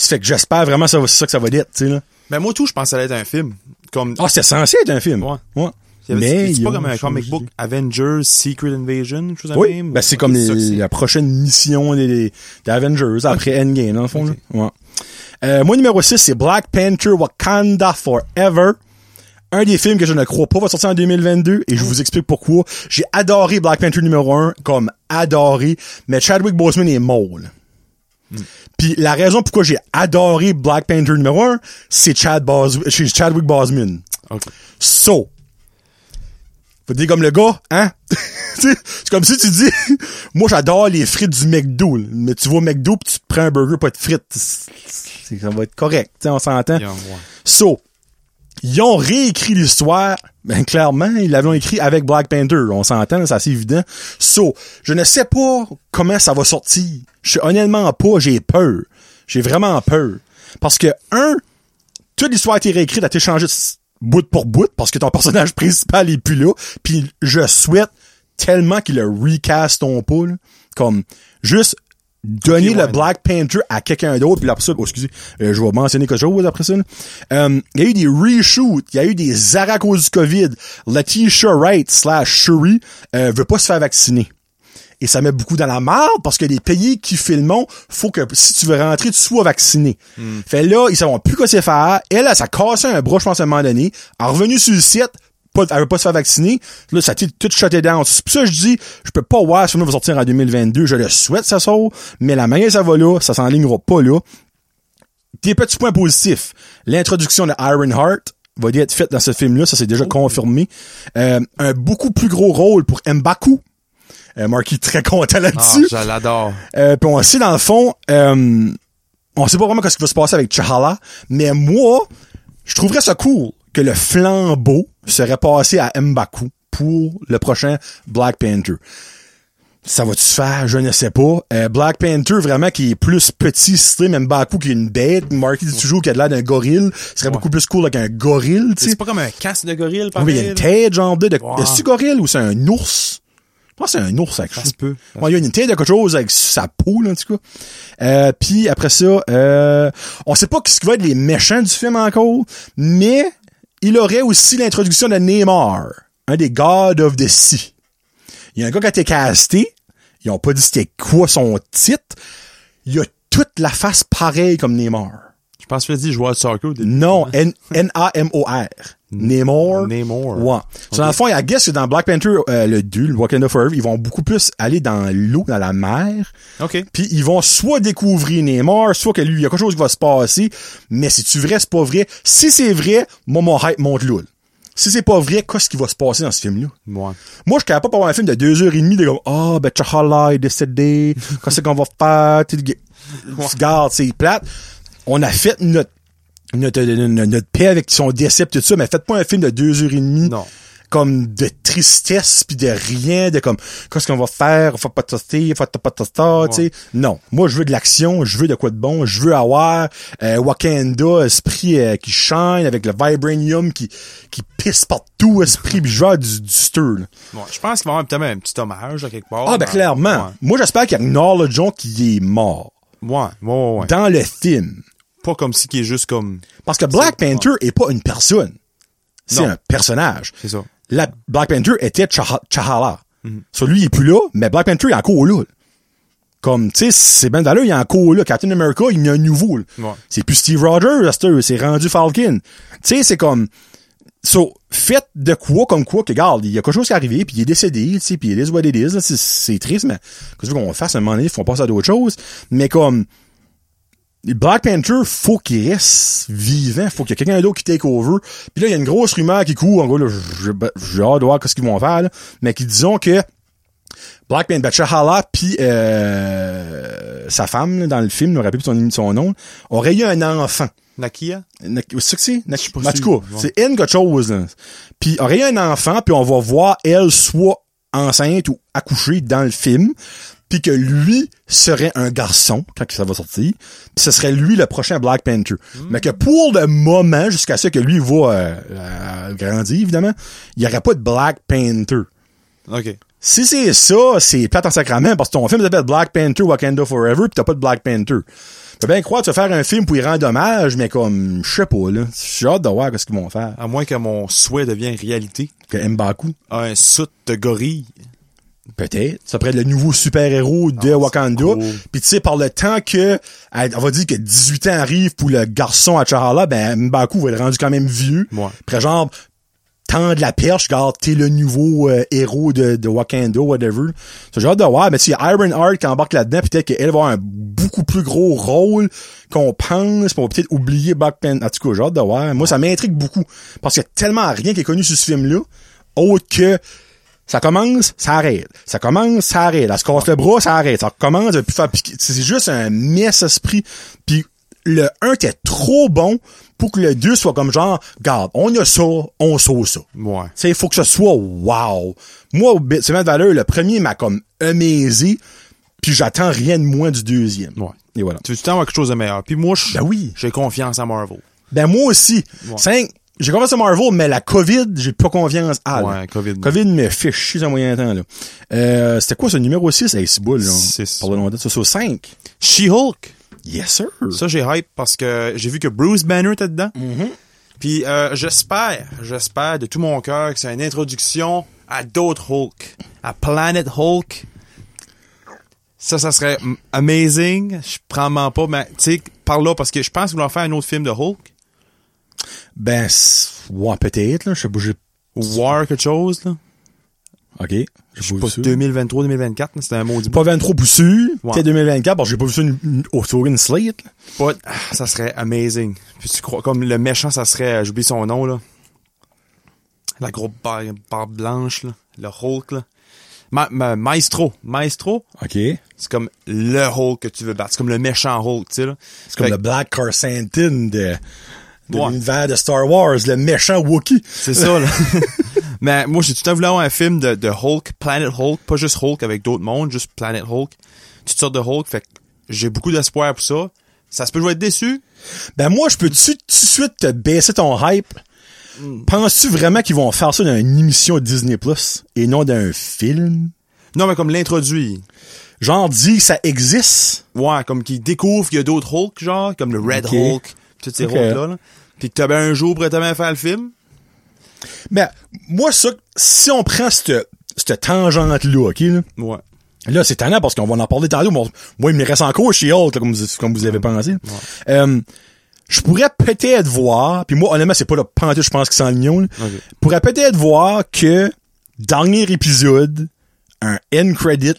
Ça fait que j'espère vraiment que c'est ça que ça va être, tu sais, là. Ben, moi, tout, je pense que ça allait être un film. Comme, Ah, c'est censé être un film. Ouais. Ouais. Mais, c'est pas comme un comic book Avengers Secret Invasion, chose Oui, même. ben c'est comme les- la prochaine mission des, des des Avengers après Endgame, dans le fond. Ouais. Euh, moi, numéro 6, c'est Black Panther Wakanda Forever. Un des films que je ne crois pas va sortir en 2022 et je vous explique pourquoi. J'ai adoré Black Panther numéro 1, comme adoré, mais Chadwick Boseman est mort. là. Puis la raison pourquoi j'ai adoré Black Panther numéro 1, c'est Chad Bos c'est Chadwick Boseman. OK. So, faut dire comme le gars, hein? C'est comme si tu dis, moi j'adore les frites du McDo, mais tu vas au McDo pis tu prends un burger pas de frites. Ça va être correct, tu sais, on s'entend? Yeah, ouais. So, ils ont réécrit l'histoire. Ben, clairement, ils l'avaient écrit avec Black Panther. On s'entend, c'est assez évident. So, je ne sais pas comment ça va sortir. Je suis honnêtement pas, j'ai peur. J'ai vraiment peur. Parce que, un, toute l'histoire a été réécrite, a été changée bout pour bout, parce que ton personnage principal est plus là. Puis je souhaite tellement qu'il le recaston pas, là. Comme, juste donner le. Black Panther à quelqu'un d'autre, puis après ça, oh, excusez, euh, je vais mentionner quelque chose après ça. Euh, Il y a eu des reshoots, il y a eu des arrêts à cause du COVID. Letitia Wright slash Shuri euh, veut pas se faire vacciner. Et ça met beaucoup dans la marde parce que les pays qui filment, faut que si tu veux rentrer, tu sois vacciné. Fait là, ils savent plus quoi c'est faire. Elle, elle, ça a cassé un bras, je pense, à un moment donné. Elle est revenue sur le site, pas, elle veut pas se faire vacciner. Là, ça a été tout shuté down. C'est pour ça que je dis, je peux pas voir si le film va sortir en 2022. Je le souhaite, ça sort. Mais la manière ça va là, ça s'enlignera pas là. Des petits points positifs. L'introduction de Ironheart va être faite dans ce film-là, ça c'est déjà confirmé. Euh, un beaucoup plus gros rôle pour Mbaku. Euh, Marky est très content Ah, là-dessus. je l'adore. Euh, puis on sait dans le fond, euh, on sait pas vraiment ce qui va se passer avec Chahala, mais moi, je trouverais ça cool que le flambeau serait passé à Mbaku pour le prochain Black Panther. Ça va-tu se faire? Je ne sais pas. Euh, Black Panther, vraiment, qui est plus petit, slim, Mbaku, qui est une bête. Marky dit toujours qu'il a l'air d'un gorille? Ce serait beaucoup plus cool avec un gorille, tu sais. C'est pas comme un casque de gorille, par Oui, il y a une tête, genre, de, de, Ouais. est-ce gorille ou c'est un ours? Je pense que c'est un ours, avec Ça se peut. Ouais, il y a une tête de quelque chose avec sa peau, là, en tout cas. Euh, puis après ça, euh, on sait pas ce qui va être les méchants du film encore, mais il aurait aussi l'introduction de Neymar, un des God of the Sea. Il y a un gars qui a été casté, ils ont pas dit c'était quoi son titre, il a toute la face pareille comme Neymar. Je pense que tu dit joueur de soccer. Non, N-A-M-O-R. Namor. Namor. Ouais. So, dans le fond, il y a guess que dans Black Panther, euh, le 2, le Wakanda Forever, ils vont beaucoup plus aller dans l'eau, dans la mer. OK. Puis ils vont soit découvrir Namor, soit que lui, il y a quelque chose qui va se passer. Mais si tu vrai, c'est pas vrai. Si c'est vrai, moi, mon hype monte là. Si c'est pas vrai, qu'est-ce qui va se passer dans ce film-là? Ouais. Moi, je suis capable pas avoir un film de deux heures et demie de comme, ah, ben, T'Challa est décédé, qu'est-ce qu'on va faire? Tu sais, Regarde, c'est plate. On a fait notre, notre, notre, notre paix avec son décès tout ça, mais faites pas un film de deux heures et demie. Non. Comme de tristesse puis de rien, de comme, qu'est-ce qu'on va faire? Faut pas tester, faut pas tester, tu sais. Non. Moi, je veux de l'action, je veux de quoi de bon, je veux avoir, euh, Wakanda, esprit euh, qui shine avec le vibranium qui, qui pisse partout, esprit, pis je veux du, du stir, là. Ouais. Je pense qu'il va y avoir peut-être un petit hommage à quelque part. Ah, ben, clairement. Moi, j'espère qu'il acknowledge John qui est mort. Ouais, ouais, ouais. ouais. Dans le film. Pas comme si qui est juste comme... Parce que Black Panther est pas une personne. C'est un personnage. C'est ça. La Black Panther était Chaha- Chahala. Mhm. So, lui, il est plus là, mais Black Panther, il est encore là. Comme, tu sais, c'est ben là, il est encore là. Captain America, il y a un nouveau. Ouais. C'est plus Steve Rogers, c'est rendu Falcon. Tu sais, c'est comme... So, faites de quoi comme quoi que, regarde, il y a quelque chose qui est arrivé, puis il est décédé, tu sais, puis it is what it is, c'est- triste, mais qu'est-ce qu'on fasse à un moment donné, faut passer à d'autres choses. Mais comme, Black Panther, faut qu'il reste vivant, faut qu'il y ait quelqu'un d'autre qui take over. Puis là, il y a une grosse rumeur qui court, en gros, là, j'ai j'ai hâte de voir ce qu'ils vont faire, là, mais qui disons que Black Panther, T'Challa, puis euh, sa femme, là, dans le film, je me rappelle plus son, son nom, aurait eu un enfant. Nakia? Na- C'est ça que c'est? Na- suis pas En tout cas, c'est quelque chose, là. Puis, aurait eu un enfant, puis on va voir elle soit enceinte ou accouchée dans le film, puis que lui serait un garçon quand ça va sortir, puis ce serait lui le prochain Black Panther. Mais que pour le moment, jusqu'à ce que lui va euh, euh, grandir, évidemment, il n'y aurait pas de Black Panther. OK. Si c'est ça, c'est plate en sacrament, parce que ton film s'appelle Black Panther Wakanda Forever, pis t'as pas de Black Panther. Tu peux bien croire, tu vas faire un film pour y rendre hommage, mais comme, je sais pas, là. J'ai hâte de voir ce qu'ils vont faire. À moins que mon souhait devienne réalité. Que Mbaku. Un soute de gorille. Peut-être. Ça pourrait être le nouveau super-héros de Ah, Wakanda. c'est cool. Puis tu sais, par le temps que, on va dire que 18 ans arrive pour le garçon à Chahala, ben Mbaku va être rendu quand même vieux. Ouais. Après genre, tendre la perche, regarde, t'es le nouveau euh, héros de, de Wakanda, whatever. J'ai hâte de voir, mais si Iron Heart qui embarque là-dedans, peut-être qu'elle va avoir un beaucoup plus gros rôle qu'on pense, pour peut-être oublier Black Panther. En tout cas, hâte de voir. Moi, ça m'intrigue beaucoup, parce qu'il y a tellement rien qui est connu sur ce film-là, autre que ça commence, ça arrête. Ça commence, ça arrête. Elle se casse le bras, ça arrête. Ça commence, puis faire piquer. C'est juste un mess esprit. Puis le 1 était trop bon pour que le 2 soit comme genre, garde, on a ça, on sauce ça. Ouais. Tu faut que ce soit wow. Moi, au Semaine de valeur, le premier m'a comme amazé, puis j'attends rien de moins du deuxième. Ouais. Et voilà. Tu veux avoir quelque chose de meilleur? Puis moi, Ben oui. j'ai confiance en Marvel. Ben moi aussi. Cinq, j'ai en Marvel, mais la COVID, j'ai pas confiance là. Ouais, COVID. COVID me fait chier un moyen temps, là. Euh, c'était quoi ce numéro 6? Hey, c'est boule, là. Six. Parle longtemps. Ça, c'est au 5. She-Hulk. Yes, sir. Ça, j'ai hype parce que j'ai vu que Bruce Banner était dedans. Mm-hmm. Puis euh, j'espère, j'espère de tout mon cœur que c'est une introduction à d'autres Hulk, à Planet Hulk. Ça, ça serait mm, amazing. Je prends pas, mais tu sais, par là, parce que je pense qu'ils vont faire un autre film de Hulk. Ben, ouais, peut-être, là. Je sais pas, j'ai, War quelque chose, là. ok. Je sais pas pas, vu ça. 2023-2024, c'était un maudit Pas 23 pour sûr. Ouais. Peut-être 2024, parce que j'ai pas vu ça une- une- au une slate. But, ah, ça serait amazing. Puis tu crois, comme le méchant, ça serait, euh, j'oublie son nom, là. La grosse barre, barre blanche, là. Le Hulk, là. Ma, ma- Maestro. Maestro, OK. c'est comme le Hulk que tu veux battre. C'est comme le méchant Hulk, tu sais, là. C'est comme Fait le Black Carsantin de, de Ouais. l'univers de Star Wars, le méchant Wookiee. C'est ça, là. Mais moi, j'ai tout le temps voulu avoir un film de, de Hulk, Planet Hulk, pas juste Hulk avec d'autres mondes, juste Planet Hulk. Toutes sortes de Hulk, fait que j'ai beaucoup d'espoir pour ça. Ça se peut je vais être déçu. Ben moi, je peux-tu tout de suite te baisser ton hype? Penses-tu vraiment qu'ils vont faire ça dans une émission Disney Plus et non dans un film? Non, mais comme l'introduit. Genre, que ça existe? Ouais, comme qu'ils découvrent qu'il y a d'autres Hulk, genre, comme le Red. Hulk, tous ces Ok. Hulk-là, là. Puis que t'avais un jour pour bien faire le film. Ben, moi, ça, si on prend cette, cette tangente-là, OK, là, Ouais. Là, c'est tannant parce qu'on va en parler tantôt. Moi, moi, il me reste encore chez Hulk, comme, vous, comme vous avez pensé. Euh, je pourrais peut-être voir, puis moi, honnêtement, c'est pas le pantoute, je pense, qui s'en lignon, là. Ok. Je pourrais peut-être voir que, dernier épisode, un end credit,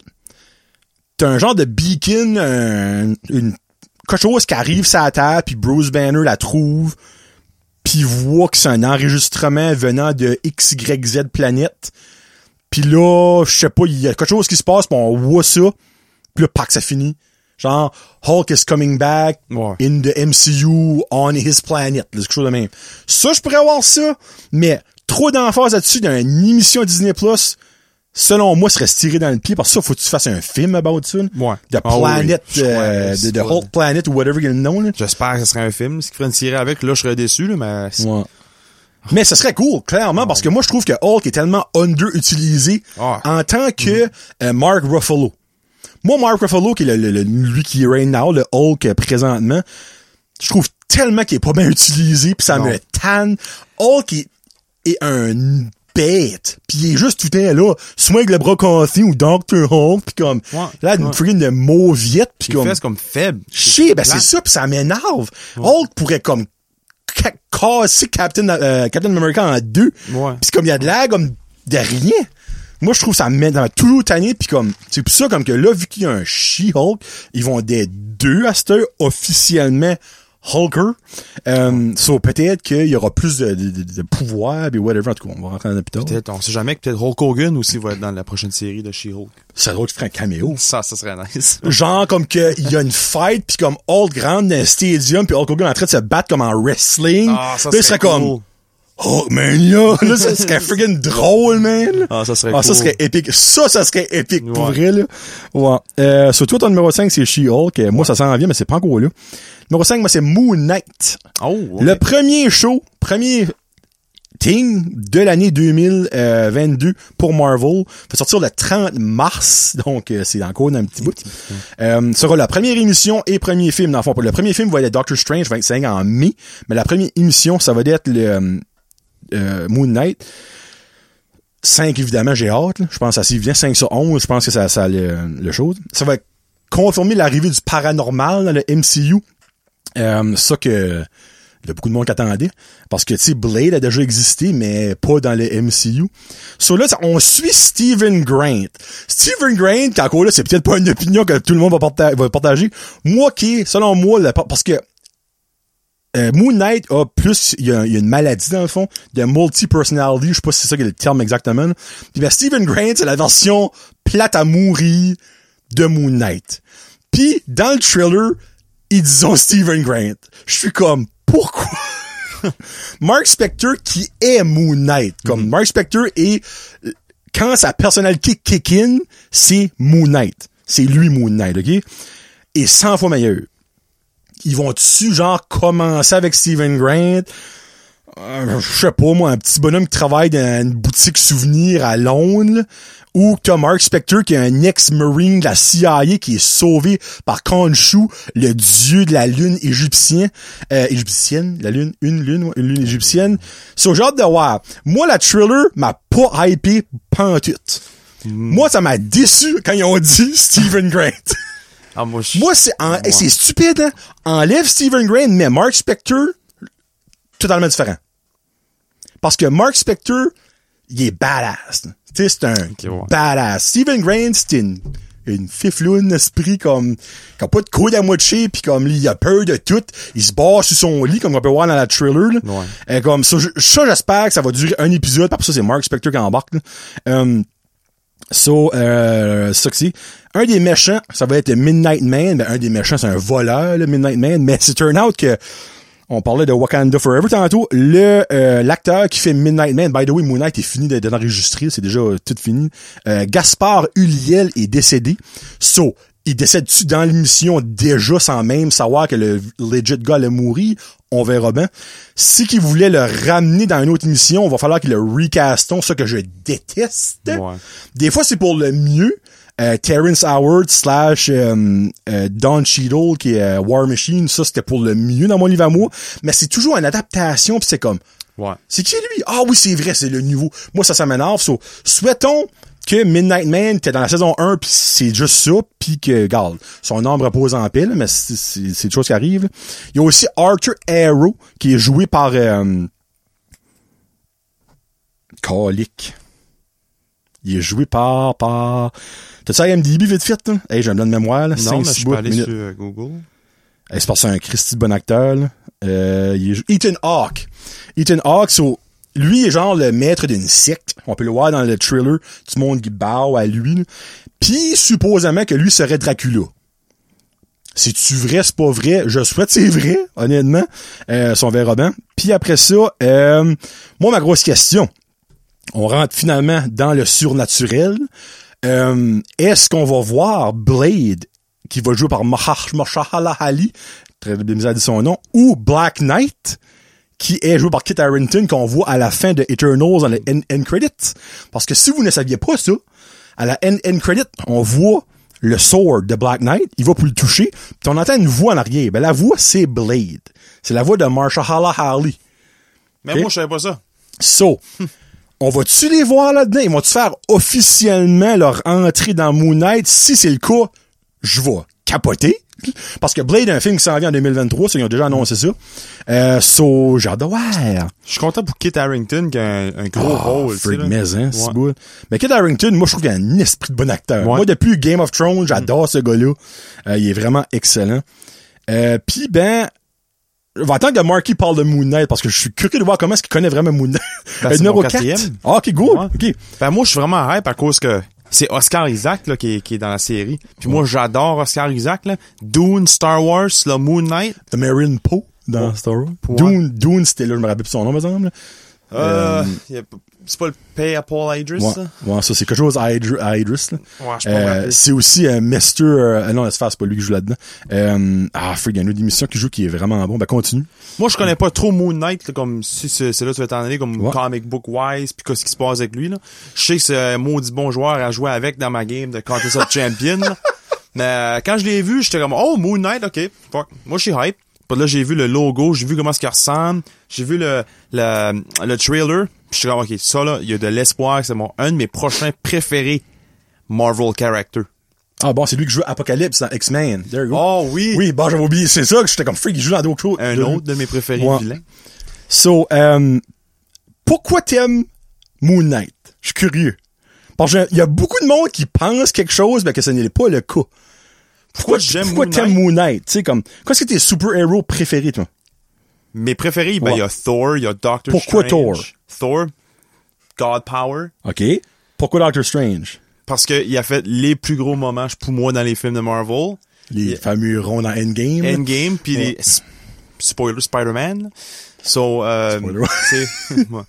t'as un genre de beacon, un- une, quelque chose qui arrive sur la terre, puis Bruce Banner la trouve, puis voit que c'est un enregistrement venant de XYZ planète. Puis là, je sais pas, il y a quelque chose qui se passe, puis on voit ça, puis là, pack, ça finit. Genre, Hulk is coming back Ouais. in the MCU on his planet. C'est quelque chose de même. Ça, je pourrais avoir ça, mais trop d'emphase là-dessus dans une émission Disney Plus, selon moi, serait se tirer dans le pied, parce que ça, faut que tu fasses un film about ça. Ouais. De Ah oui, Planet, oui. euh, de, de. Hulk Planet ou whatever le nom, là. J'espère que ce serait un film. Ce qui ferait une série avec, là, je serais déçu, là, mais... Ouais. Mais ce serait cool, clairement, parce que moi, je trouve que Hulk est tellement underutilisé Ah. en tant que euh, Mark Ruffalo. Moi, Mark Ruffalo, qui est le, le- le- lui qui est right now, le Hulk euh, présentement, je trouve tellement qu'il est pas bien utilisé, puis ça Non. me tanne. Hulk est, est un bête, puis il est juste tout le temps là, soit avec le bras cassé ou Dr. Hulk, puis comme, Ouais. là, une Ouais. freaking de mauviette, puis comme... comme faible. Chier, ben c'est ça, pis ça m'énerve. Hulk pourrait comme ca- casser Captain, euh, Captain America en deux. Ouais. Pis c'est comme il y a de l'air comme de rien. Moi, je trouve ça met dans tout tanné pis comme, c'est pour ça comme que là, vu qu'il y a un She-Hulk, ils vont des deux à cette heure officiellement Hulker. Euh, so, peut-être qu'il y aura plus de, de, de, de pouvoir, pis whatever, en tout cas, on va rentrer dans plus tard. Peut-être, on sait jamais que peut-être Hulk Hogan aussi va être dans la prochaine série de She-Hulk. Ça doit faire un caméo. Ça, ça serait nice. genre comme que il y a une fight puis comme Hulk rentre dans un stadium puis Hulk Hogan est en train de se battre comme en wrestling. Ah, ça Là, il serait serait comme cool. Hulkmania. là, ça serait friggin' drôle, man. Ah, ça serait Ah, ça serait épique. Ça, ça serait épique pour vrai, là. Ouais. Euh, sur toi, ton numéro 5, c'est She-Hulk. Euh, Moi, ça s'en vient, mais c'est pas encore là. Numéro 5, moi, c'est Moon Knight. Oh. Le premier show, premier thing de l'année 2022 pour Marvel va sortir le 30 mars, donc euh, c'est encore dans un petit bout. Euh, sera la première émission et premier film. Dans le fond, le premier film va être Doctor Strange 25 en mai, mais la première émission, ça va être le euh, euh, Moon Knight. 5, évidemment, j'ai hâte. Je pense ça s'y vient. 5 sur 11, je pense que ça, ça le, le chose. Ça va confirmer l'arrivée du paranormal dans le MCU. Euh, ça que Il y a beaucoup de monde qui attendait. Parce que, tu sais, Blade a déjà existé, mais pas dans le MCU. So là, on suit Stephen Grant. Stephen Grant, encore là, c'est peut-être pas une opinion que tout le monde va, parta- va partager. Moi, qui, selon moi, parce que euh, Moon Knight a plus, il y a, une maladie dans le fond, de multi-personality, je sais pas si c'est ça qui est le terme exactement. là. Puis ben, Stephen Grant, c'est la version plate à mourir de Moon Knight. Puis dans le trailer, ils disent Stephen Grant. Je suis comme, pourquoi? Mark Spector qui est Moon Knight. Comme Mark Spector est, quand sa personnalité kick in, c'est Moon Knight. C'est lui Moon Knight, ok? Et 100 fois meilleur ils vont-tu genre commencer avec Stephen Grant? Euh, je sais pas, moi, un petit bonhomme qui travaille dans une boutique souvenir à Londres, ou que Mark Spector qui est un ex-marine de la CIA qui est sauvé par Khonshu, le dieu de la lune égyptien, euh, égyptienne, la lune, une lune, une lune égyptienne. So, j'ai hâte de voir. Moi, la thriller m'a pas hypé pantoute. Moi, ça m'a déçu quand ils ont dit Stephen Grant. Ah, moi, je- Moi, c'est en- Ouais. c'est stupide, hein? Enlève Stephen Grant, mais Mark Spector, totalement différent. Parce que Mark Spector, il est badass. Tu sais, c'est un ouais. badass. Stephen Grant, c'est une, une fifloune esprit comme, qui a pas de coude à moitié, puis comme, il a peur de tout. Il se barre sur son lit, comme on peut voir dans la trailer, là. Ouais. Euh, comme, ça, je- ça, j'espère que ça va durer un épisode, parce que ça, c'est Mark Spector qui embarque, là. Euh, So, euh, ça que c'est. Un des méchants, ça va être Midnight Man. Ben, un des méchants, c'est un voleur, le Midnight Man. Mais c'est turn out que, on parlait de Wakanda Forever tantôt, le euh, l'acteur qui fait Midnight Man, by the way, Moon Knight est fini de- d'enregistrer, c'est déjà euh, tout fini. Euh, Gaspard Uliel est décédé. So, il décède-tu dans l'émission déjà sans même savoir que le legit gars allait mourir? On verra bien. Si qu'il voulait le ramener dans une autre émission, il va falloir qu'il le recastons, ça que je déteste. Ouais. Des fois, c'est pour le mieux. Euh, Terrence Howard slash euh, euh, Don Cheadle qui est euh, War Machine, ça c'était pour le mieux dans mon livre à moi. Mais c'est toujours une adaptation, puis c'est comme, Ouais. c'est qui lui? Ah oui, c'est vrai, c'est le nouveau. Moi, ça, ça m'énerve. So, souhaitons que Midnight Man était dans la saison 1, puis c'est juste ça, puis que, regarde, son âme repose en pile, mais c'est c'est- c'est des choses qui arrivent. Il y a aussi Arthur Arrow, qui est joué par... Euh, Colic. Il est joué par... par... T'as-tu IMDb vite fait, là? Hey, j'ai un blanc de mémoire, là. Non, mais je bouts, peux aller minutes. sur euh, Google. Hey, c'est parce que c'est un Christy bon acteur, là. Euh, il est jou- Ethan Hawke. Ethan Hawke, so, lui est genre le maître d'une secte. On peut le voir dans le thriller. Tout le monde qui bow à lui. là. Puis, supposément que lui serait Dracula. C'est-tu vrai, c'est pas vrai? Je souhaite c'est vrai, honnêtement. Euh, ça, on verra bien. Puis après ça, euh, moi, ma grosse question. On rentre finalement dans le surnaturel. Euh, Est-ce qu'on va voir Blade, qui va jouer par Mahershala Ali, très bizarre de son nom, ou Black Knight, qui est joué par Kit Harington, qu'on voit à la fin de Eternals dans le end, credit. Parce que si vous ne saviez pas ça, à la end, end credit, on voit le sword de Black Knight, il va pour le toucher, puis on entend une voix en arrière. Ben, la voix, c'est Blade. C'est la voix de Mahershala Ali. Mais moi, je savais pas ça. So, on va-tu les voir là-dedans? Ils vont-tu faire officiellement leur entrée dans Moon Knight? Si c'est le cas, je vais capoter. Parce que Blade est un film qui s'en vient en 2023, ça, ils ont déjà annoncé ça. Euh, so. Je suis content pour Kit Harrington qui a un, un gros rôle. sais, Freak là. Maison, c'est beau. Mais Kid Harington, moi, je trouve qu'il a un esprit de bon acteur. Ouais. Moi, depuis Game of Thrones, j'adore ce gars-là. Euh, il est vraiment excellent. Euh, Puis, ben, je vais attendre que Marky parle de Moon Knight parce que je suis curieux de voir comment est-ce qu'il connaît vraiment Moon Knight. Ben, Euh, numéro mon 4. quatrième. Ah, ok, good. Ouais. Ok. Ben moi, je suis vraiment hype à cause que c'est Oscar Isaac là, qui, est, qui est dans la série. Puis moi, j'adore Oscar Isaac. Là. Dune, Star Wars, là, Moon Knight. The Marion Poe dans Ouais. Star Wars. Dune, Dune, c'était là, je me rappelle plus son nom, par exemple. Euh, a- c'est pas le Pay à Paul Idris, Ouais, ça? ouais, ça, c'est quelque chose à Idris. à Idris, là. Ouais, je Euh, c'est aussi un Mr. Euh, non, c'est pas lui qui joue là-dedans. Euh, ah, freak, il y a une autre émission qui joue qui est vraiment bon. Ben, continue. Moi, je connais pas trop Moon Knight, là, comme si c'est là que tu vas t'en aller, comme Ouais. comic book wise, puis qu'est-ce qui se passe avec lui. Là. Je sais que c'est un maudit bon joueur à jouer avec dans ma game de Contest of Champion. là. Mais euh, quand je l'ai vu, j'étais comme Oh Moon Knight, ok, fuck. Moi je suis hype. Puis là j'ai vu le logo, j'ai vu comment ce qu'il ressemble, j'ai vu le, le, le trailer, puis j'étais comme ok, ça là, il y a de l'espoir, c'est mon un de mes prochains préférés Marvel character. Ah bon, c'est lui qui joue Apocalypse dans X-Men. There you go. Oh oui! Oui, bon, j'avais oublié. C'est ça que j'étais comme freak, il joue dans d'autres choses. Un De- autre de mes préférés Ouais. vilains. So, euh, pourquoi t'aimes Moon Knight? Je suis curieux. Parce qu'il y a beaucoup de monde qui pense quelque chose, mais que ce n'est pas le cas. Pourquoi, j'aime pourquoi t'aimes? Moon Knight? Tu sais, comme, qu'est-ce que tes super-héros préférés, toi? Mes préférés, ben, Ouais. il y a Thor, il y a Doctor Pourquoi Strange. Thor? God Power. OK? Pourquoi Doctor Strange? Parce qu'il a fait les plus gros moments pour moi dans les films de Marvel. Les Yeah. fameux ronds dans Endgame. Endgame, puis Ouais. les spoiler Spider-Man. So, euh, Spoiler.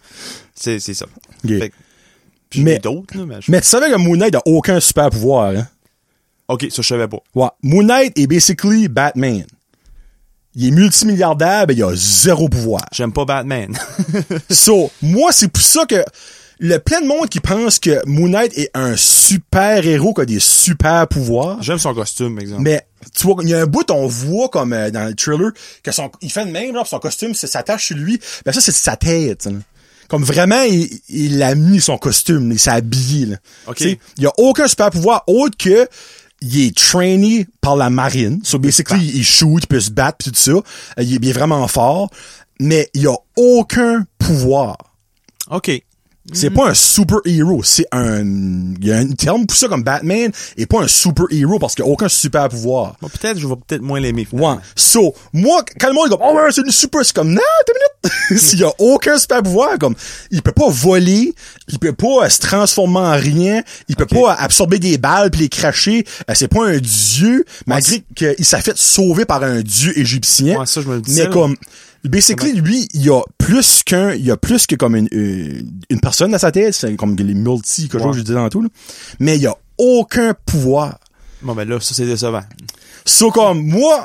c'est, ça. Fait Mais- d'autres, mais je- Mais tu savais que Moon Knight a aucun super pouvoir, hein? ok, ça, je savais pas. Ouais. Moon Knight est basically Batman. Il est multimilliardaire, mais il a zéro pouvoir. J'aime pas Batman. So, moi, c'est pour ça que le plein de monde qui pense que Moon Knight est un super héros qui a des super pouvoirs. J'aime son costume, par exemple. Mais tu vois, il y a un bout, on voit comme euh, dans le thriller que son, il fait de même, là, son costume, c'est s'attache sur lui. Ben ça, c'est sa tête. là. Comme vraiment, il, il a mis son costume, il s'est habillé. Là. Ok. Tu sais, Il y a aucun super pouvoir autre que il est trainee par la marine. So basically, il shoot, il peut se battre, pis tout ça. Euh, Il est, il est vraiment fort. Mais il a aucun pouvoir. ok. C'est pas un super héros, c'est un il y a un terme pour ça comme Batman et pas un super héros parce qu'il a aucun super pouvoir. Bon, peut-être, je vais peut-être moins l'aimer. Ouais. So, moi, quand le monde est comme, oh ouais, c'est une super, c'est comme, non, t'as minute. S'il y a aucun super pouvoir, comme, il peut pas voler, il peut pas euh, se transformer en rien, il peut pas absorber des balles puis les cracher, Euh, c'est pas un dieu, malgré qu'il s'est fait sauver par un dieu égyptien. Ouais, ça, je me le disais, Mais comme, basically, lui, il y a plus qu'un, il y a plus que comme une, une personne dans sa tête, c'est comme les multi, quelque chose Ouais. que je disais dans tout, là. Mais il y a aucun pouvoir. Bon, ben là, ça, c'est décevant. So, comme, moi,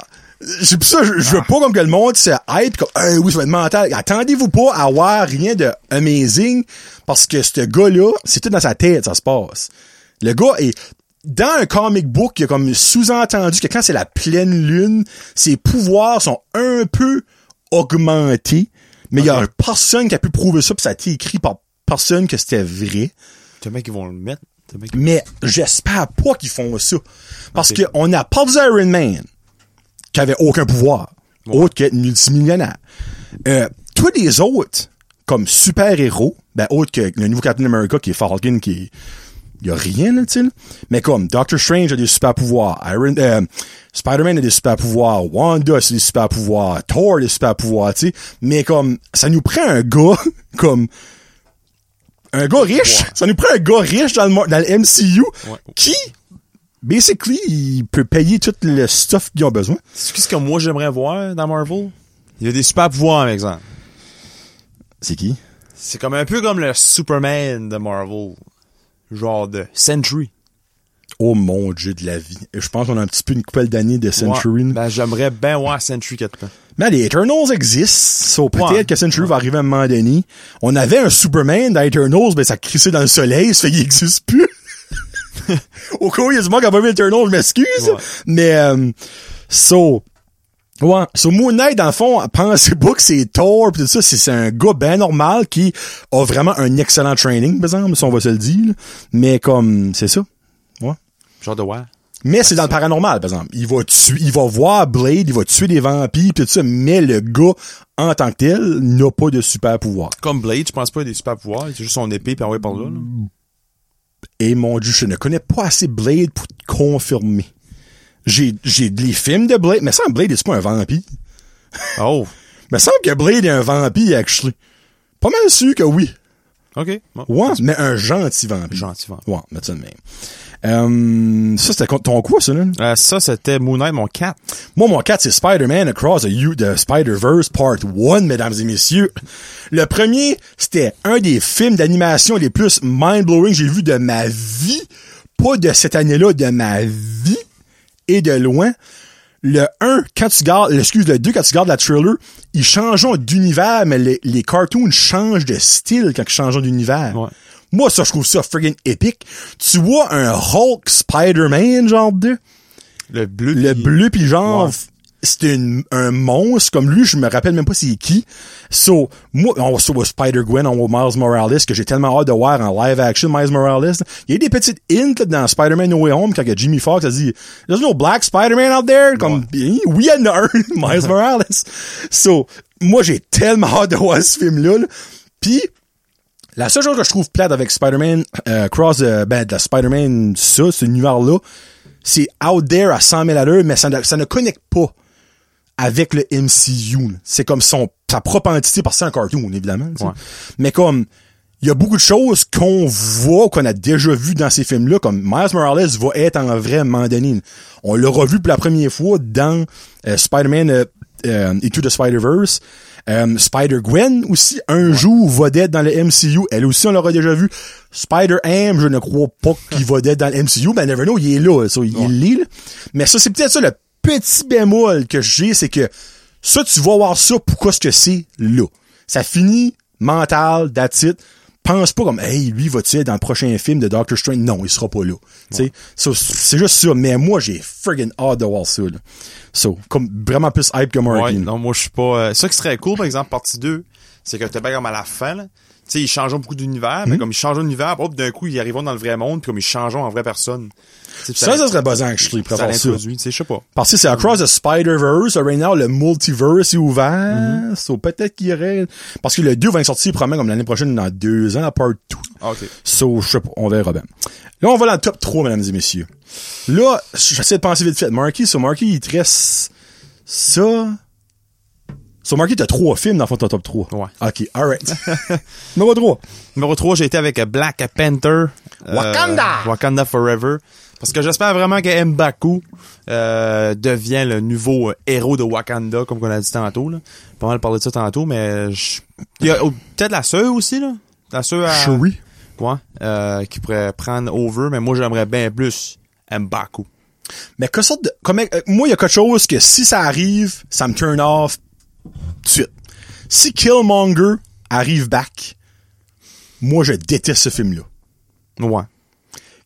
c'est pour ça, je, je veux pas comme que le monde se hype comme, hey, oui, ça va être mental. Attendez-vous pas à avoir rien de amazing, parce que ce gars-là, c'est tout dans sa tête, ça se passe. Le gars est, dans un comic book, il y a comme sous-entendu que quand c'est la pleine lune, ses pouvoirs sont un peu augmentés, mais il y a personne qui a pu prouver ça, pis ça a été écrit par personne que c'était vrai. Tu mec, ils vont le mettre. Mais j'espère pas qu'ils font ça. Parce qu'on a perdu Iron Man, qui avait aucun pouvoir, autre qu'être multimillionnaire. Euh, tous les autres, comme super-héros, ben, autre que le nouveau Captain America, qui est Falcon, qui est... Y a rien, là, tu. Mais comme Doctor Strange a des super-pouvoirs, Iron, euh, Spider-Man a des super-pouvoirs, Wanda a des super-pouvoirs, Thor a des super-pouvoirs, tu sais. Mais comme, ça nous prend un gars, comme, un gars riche. Ouais. Ça nous prend un gars riche dans le, dans le MCU Ouais. qui, basically, il peut payer tout le stuff qu'ils ont besoin. C'est ce que moi, j'aimerais voir dans Marvel? Il y a des super pouvoirs, par exemple. C'est qui? C'est comme un peu comme le Superman de Marvel. Genre de Century. Oh mon dieu de la vie. Et je pense qu'on a un petit peu une couple d'années de Century. Ouais. Ben, j'aimerais bien voir Century quelque part. Mais les Eternals existent. So, peut-être Ouais. que Century va arriver à un moment donné. On avait un Superman dans Eternals, ben ça crissait dans le soleil, ça fait qu'il existe plus. Au cas où il y a du monde qui a pas vu Eternals, je m'excuse. Mais, euh, so, ouais. So, Moon Knight, dans le fond, pensez pas que c'est Thor pis tout ça, c'est c'est un gars bien normal qui a vraiment un excellent training, par exemple, si on va se le dire. là. Mais comme, c'est ça. Ouais. Genre de voir. Mais c'est dans le paranormal, par exemple. Il va tuer, il va voir Blade, il va tuer des vampires, pis tout ça, mais le gars, en tant que tel, n'a pas de super pouvoir. Comme Blade, je pense pas qu'il a des super pouvoirs. C'est juste son épée puis envoyé par là, là. Et mon dieu, je ne connais pas assez Blade pour te confirmer. J'ai, j'ai les films de Blade, mais ça, Blade, c'est pas un vampire. Oh. Mais ça semble que Blade est un vampire, actually. Pas mal sûr que oui. OK. Bon. Ouais, mais un gentil vampire. Gentil vampire. Ouais, mais ça de même. Euh, ça, c'était ton quoi, ça, là? Euh, ça, c'était Moon Knight, mon 4. Moi, mon 4, c'est Spider-Man Across the, U the Spider-Verse Part 1, mesdames et messieurs. Le premier, c'était un des films d'animation les plus mind-blowing que j'ai vu de ma vie. Pas de cette année-là, de ma vie. Et de loin. Le 1, quand tu gardes, excuse, le 2, quand tu gardes la thriller, ils changent d'univers, mais les, les cartoons changent de style quand ils changent d'univers. Ouais. Moi, ça, je trouve ça friggin' épique. Tu vois un Hulk Spider-Man, genre de Le bleu. le bleu puis genre Ouais. C'était un monstre comme lui, je me rappelle même pas c'est qui. So, moi, on va sur Spider-Gwen, on voit Miles Morales, que j'ai tellement hâte de voir en live action Miles Morales. Il y a eu des petites hints là, dans Spider-Man No Way Home quand il y a Jimmy Fox a dit There's no black Spider-Man out there. Comme, oui, il y en a un, Miles Morales. So, moi, j'ai tellement hâte de voir ce film-là. là. Puis, la seule chose que je trouve plate avec Spider-Man euh, Cross, euh, ben, de Spider-Man, ça, cet univers-là, c'est out there à 100 000 à l'heure, mais ça ne, ça ne connecte pas avec le MCU. C'est comme son, sa propre entité, parce que c'est un cartoon, évidemment. Ouais. Mais comme, il y a beaucoup de choses qu'on voit, qu'on a déjà vu dans ces films-là, comme Miles Morales va être en vrai donné. On l'a revu pour la première fois dans euh, Spider-Man euh, euh, Into the Spider-Verse. Euh, Spider-Gwen aussi, un jour, va d'être dans le MCU. Elle aussi, on l'aura déjà vu. Spider-Ham, je ne crois pas qu'il va d'être dans le MCU. Ben, never know, il est là. il est là. Mais ça, c'est peut-être ça le petit bémol que j'ai, c'est que ça, tu vas voir ça, pourquoi ce que c'est là. Ça finit mental, it. Pense pas comme, hey, lui, va-tu être dans le prochain film de Doctor Strange? Non, il sera pas là. So, c'est juste ça. Mais moi, j'ai friggin' hâte de voir ça, là. So, comme, vraiment plus hype que Ouais, Martin. non, moi, je suis pas... euh, ça qui serait cool, par exemple, partie 2, c'est que t'es bien comme à la fin, là. Tu sais, ils changent beaucoup d'univers, Hmm. mais comme ils changent d'univers, hop, d'un coup, ils arrivent dans le vrai monde, puis comme ils changent en vraie personne. Sais, ça, ça serait buzzant que je prêt à ça ça. je sais pas. Parce que c'est Across the Spider-Verse, right now, le multiverse est ouvert. So, peut-être qu'il y aurait, parce que le 2 va sortir probablement comme l'année prochaine dans deux ans, à part 2. Ah, OK. So, je sais pas, on verra bien. Là, on va dans le top 3, mesdames et messieurs. Là, j'essaie de penser vite fait. Marky, so Marky, il te reste ça. So, Marky, t'as trois films dans ton top 3. Ouais. OK, alright. Numéro 3. Numéro 3, j'ai été avec Black Panther. euh, Wakanda! Wakanda Forever. Parce que j'espère vraiment que M'Baku euh, devient le nouveau euh, héros de Wakanda, comme on a dit tantôt. Là. Pas mal parlé de ça tantôt, mais je- il y a oh, peut-être la sœur aussi, là. La sœur à... Shuri. Ouais, euh, qui pourrait prendre over, mais moi j'aimerais bien plus M'Baku. Mais que sorte de, comment, euh, moi, il y a quelque chose que si ça arrive, ça me turn off tout de suite. Si Killmonger arrive back, moi, je déteste ce film-là. Ouais.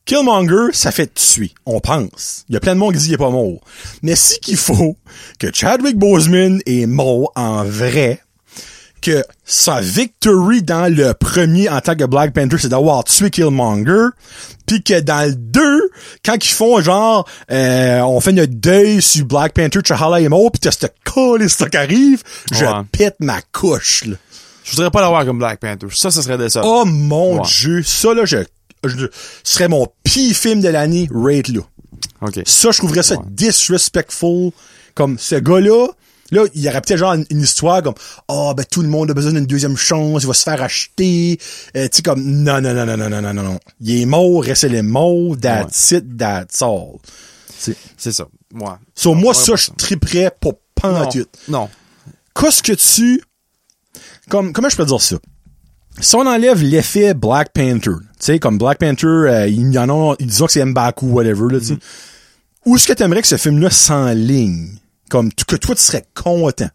Killmonger, ça fait tuer. On pense. Il y a plein de monde qui dit qu'il est pas mort. Mais si qu'il faut que Chadwick Boseman est mort en vrai, que sa victory dans le premier en tant que Black Panther, c'est d'avoir tué Killmonger, puis que dans le 2, quand ils font genre, euh, on fait notre deuil sur Black Panther, T'Challa est mort, pis t'as cette colisse qui arrive, je Ouais. pète ma couche, là. Je voudrais pas l'avoir comme Black Panther. Ça, ça serait décevant. Oh mon Ouais. dieu, ça là, je, je ce serait mon pire film de l'année, rate là. OK. Ça, je trouverais ça Ouais. disrespectful. Comme ce gars-là, Là, il y aurait peut-être genre une, histoire comme Ah, oh, ben tout le monde a besoin d'une deuxième chance, il va se faire acheter. Euh, tu sais, comme non, non, non, non, non, non, non, non. Il est mort, restez les mots that's ouais. it, that's all. C'est ça. Ouais. Sur moi, ça, je triperais pour pantoute. Non. non. Qu'est-ce que tu. Comme, comment je peux dire ça? Si on enlève l'effet Black Panther, tu sais, comme Black Panther, euh, ils, en ont, ils disent que c'est Mbaku, whatever, là, tu mm-hmm. Où est-ce que tu aimerais que ce film-là s'enligne? Comme, que toi, tu serais content.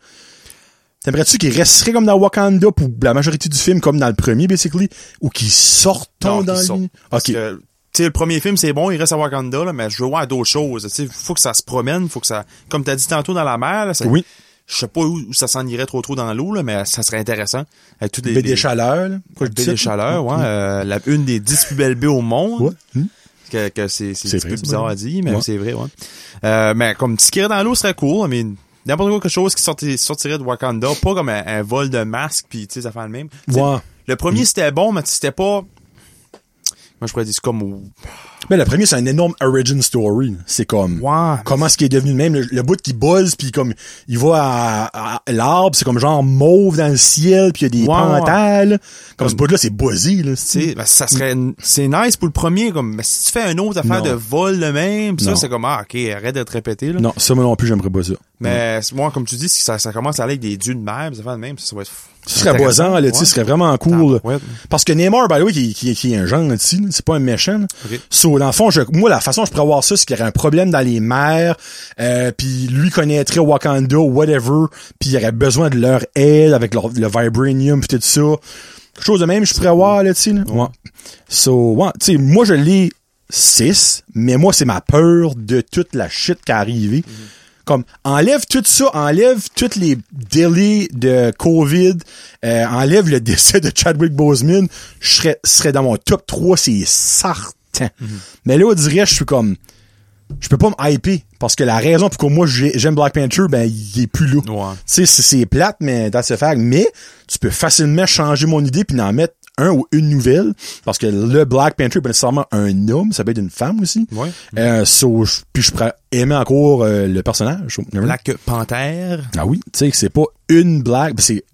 T'aimerais-tu qu'il resterait comme dans Wakanda pour la majorité du film, comme dans le premier, basically? Ou qu'il sorte Non, dans le... sortent. Parce Ok. que, tu sais, le premier film, c'est bon, il reste à Wakanda, là, mais je veux voir d'autres choses. Tu sais, faut que ça se promène, faut que ça, comme t'as dit tantôt dans la mer, là, ça- Oui. je sais pas où, où ça s'en irait trop trop dans l'eau, là, mais ça serait intéressant. Avec toutes les, Baie des chaleurs, là. Quoi, Baie des chaleurs, ouais. euh, la, une des dix plus belles baies au monde. Ouais. Hmm. Que, que c'est, c'est, un petit peu bizarre à dire, mais Ouais. c'est vrai, ouais. Euh, mais comme irait dans l'eau serait cool, mais n'importe quoi, quelque chose qui sorti- sortirait de Wakanda, pas comme un, un vol de masque pis tu sais, ça fait le même. Ouais. Le premier c'était bon, mais c'était pas, moi je pourrais dire c'est comme, Mais le premier, c'est un énorme origin story. C'est comme... ouais. comment est-ce qu'il est devenu le même? Le, le bout qui buzz puis comme il va à, à- l'arbre c'est comme genre mauve dans le ciel puis il y a des Ouais, pentales comme ce bout là c'est buzzé là sais, ben, ça serait, c'est nice pour le premier, comme, mais si tu fais une autre affaire Non. de vol de même, pis ça, c'est comme, ah, ok, arrête de te répéter, là. non ça moi non plus j'aimerais pas ça Mais, moi, comme tu dis, si ça, ça commence à aller avec des dieux de mer, ça fait même, ça, ça va être, ce serait buzzant là tu sais ce serait vraiment cool. Ouais. parce que Neymar by the way qui, qui, qui est un là, c'est pas un méchant. Dans le fond je, moi la façon dont je pourrais voir ça c'est qu'il y aurait un problème dans les mers euh, puis lui connaîtrait Wakanda whatever puis il aurait besoin de leur aide avec leur, le vibranium puis tout ça. Quelque chose de même je pourrais voir là tu sais ouais. So ouais tu sais moi je l'ai 6 mais moi c'est ma peur de toute la shit qui est arrivée. Comme, enlève tout ça, enlève toutes les délais de COVID, euh, enlève le décès de Chadwick Boseman, je serais, serais dans mon top 3, c'est certain. Mais là, on dirait, je suis comme, je peux pas me hyper parce que la raison pour moi j'ai- j'aime Black Panther, ben, il est plus là. Ouais. Tu sais, c'est- plate, mais dans ce fait, mais tu peux facilement changer mon idée puis en mettre un ou une nouvelle parce que le Black Panther est pas nécessairement un homme, ça peut être une femme aussi. Ouais. Euh, so, puis je pourrais aimer encore euh, le personnage. Black Panther? Ah oui, tu sais que c'est pas une Black, c'est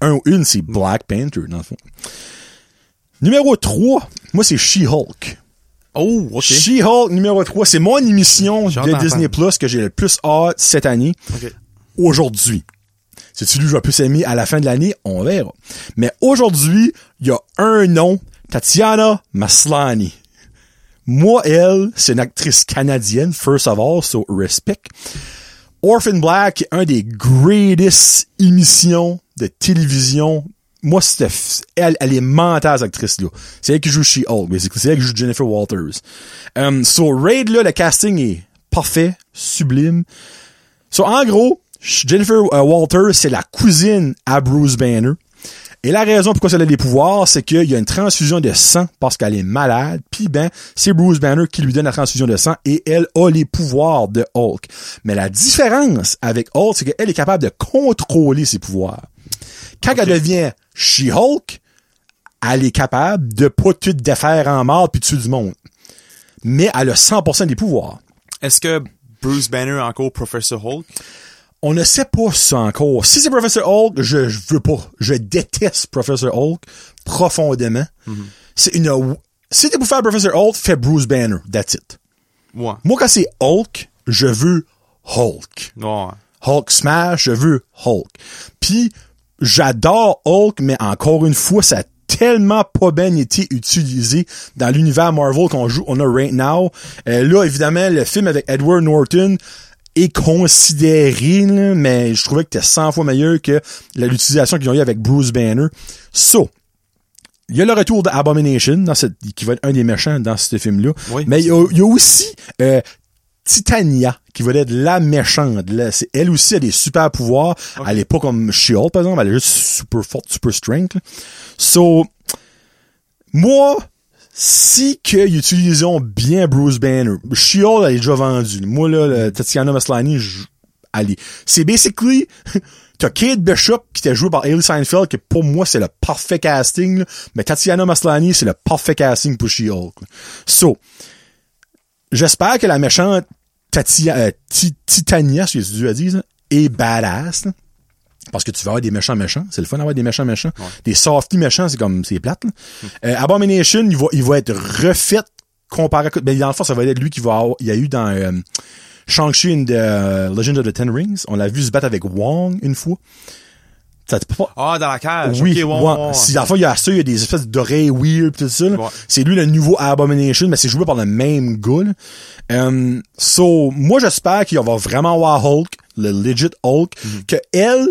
un ou une, c'est Black Panther dans le fond. Numéro 3, moi c'est She-Hulk. Oh, ok. She-Hulk numéro 3, c'est mon émission de. Disney Plus que j'ai le plus hâte cette année Ok. aujourd'hui. C'est celui que je vais plus aimer à la fin de l'année, on verra. Mais aujourd'hui, il y a un nom, Tatiana Maslany. Moi, elle, c'est une actrice canadienne, first of all, so respect. Orphan Black est un des greatest émissions de télévision. Moi, elle, elle est mentale, cette actrice-là. C'est elle qui joue She-Hulk. C'est elle qui joue Jennifer Walters. Um, so, Raid, là, le casting est parfait, sublime. So, en gros, Jennifer euh, Walters, c'est la cousine à Bruce Banner. Et la raison pourquoi elle a des pouvoirs, c'est qu'il y a une transfusion de sang parce qu'elle est malade. Puis ben, c'est Bruce Banner qui lui donne la transfusion de sang et elle a les pouvoirs de Hulk. Mais la différence avec Hulk, c'est qu'elle est capable de contrôler ses pouvoirs. Quand elle devient She-Hulk, elle est capable de pas tout défaire en mort puis tuer du monde. Mais elle a 100% des pouvoirs. Est-ce que Bruce Banner est encore Professor Hulk? On ne sait pas ça encore. Si c'est Professor Hulk, je, je veux pas. Je déteste Professor Hulk profondément. C'est une, si t'es pour faire Professor Hulk, fais Bruce Banner. That's it. Ouais. Moi, quand c'est Hulk, je veux Hulk. Ouais. Hulk smash, je veux Hulk. Puis, j'adore Hulk, mais encore une fois, ça a tellement pas bien été utilisé dans l'univers Marvel qu'on joue, on a right now. Euh, là, évidemment, le film avec Edward Norton est considéré, là, mais je trouvais que c'était 100 fois meilleur que l'utilisation qu'ils ont eu avec Bruce Banner. So, il y a le retour d'Abomination, dans cette, qui va être un des méchants dans ce film-là. Oui. Mais il y a, il y a aussi euh, Titania, qui va être la méchante. Là. Elle aussi a des super pouvoirs. Elle est pas comme She-Hulk, par exemple. Elle est juste super forte, super strength. là. So, moi, si qu'ils utilisent bien Bruce Banner, She-Hulk, elle est déjà vendue. Moi, là, le Tatiana Maslany, est... C'est basically... T'as Kate Bishop qui était joué par Hailey Seinfeld, que pour moi, c'est le parfait casting. là. Mais Tatiana Maslany, c'est le parfait casting pour She-Hulk. So, j'espère que la méchante Tatia, euh, Ti- Titania, si tu dit, là, est badass. là. Parce que tu vas avoir des méchants méchants. C'est le fun d'avoir des méchants méchants. Des softies méchants, c'est comme, c'est plate. là. Euh, Abomination, il va, il va être refait comparé à... Ben, dans le fond, ça va être lui qui va avoir... Il y a eu dans euh, Shang-Chi and the euh, Legend of the Ten Rings, on l'a vu se battre avec Wong une fois. Ça te pas... Ah, dans la cage. Oui, Ok, ouais, ouais. ouais. Si, dans il y a ça, il y a des espèces d'oreilles weird pis tout ça. C'est lui le nouveau Abomination, mais c'est joué par le même gars. Um, so, moi, j'espère qu'il va vraiment avoir Hulk, le legit Hulk, Mm-hmm. que elle,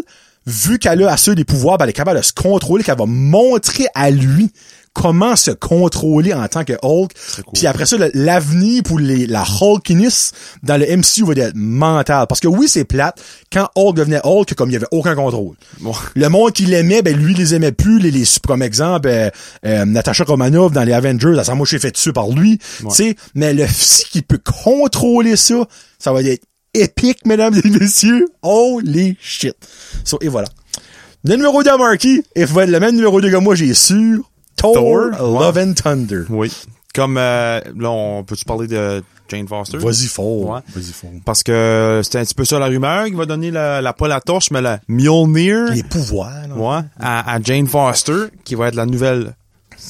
vu qu'elle a assez des pouvoirs, ben, elle est capable de se contrôler, qu'elle va montrer à lui comment se contrôler en tant que Hulk. cool. Puis après ça, l'avenir pour les, la Hulkiness dans le MCU va être mental. Parce que oui, c'est plate. Quand Hulk devenait Hulk, comme il y avait aucun contrôle. Ouais. Le monde qui l'aimait, ben lui, il les aimait plus. Les, les comme exemple, euh, euh, Natasha Romanoff dans les Avengers, elle s'est moché fait dessus par lui. Tu sais, mais le si qui peut contrôler ça, ça va être épique, mesdames et messieurs. Holy shit. So, et voilà. Le numéro 2 Marky, il va être le même numéro 2 que moi, j'ai sûr. Thor, Love and Thunder. Oui. Comme, euh, là, on peut-tu parler de Jane Foster? Vas-y fort. Ouais. Vas-y fort. Parce que c'était un petit peu ça la rumeur qui va donner la, la pas la torche, mais la Mjolnir. Les pouvoirs, là. Ouais, à, à Jane Foster, qui va être la nouvelle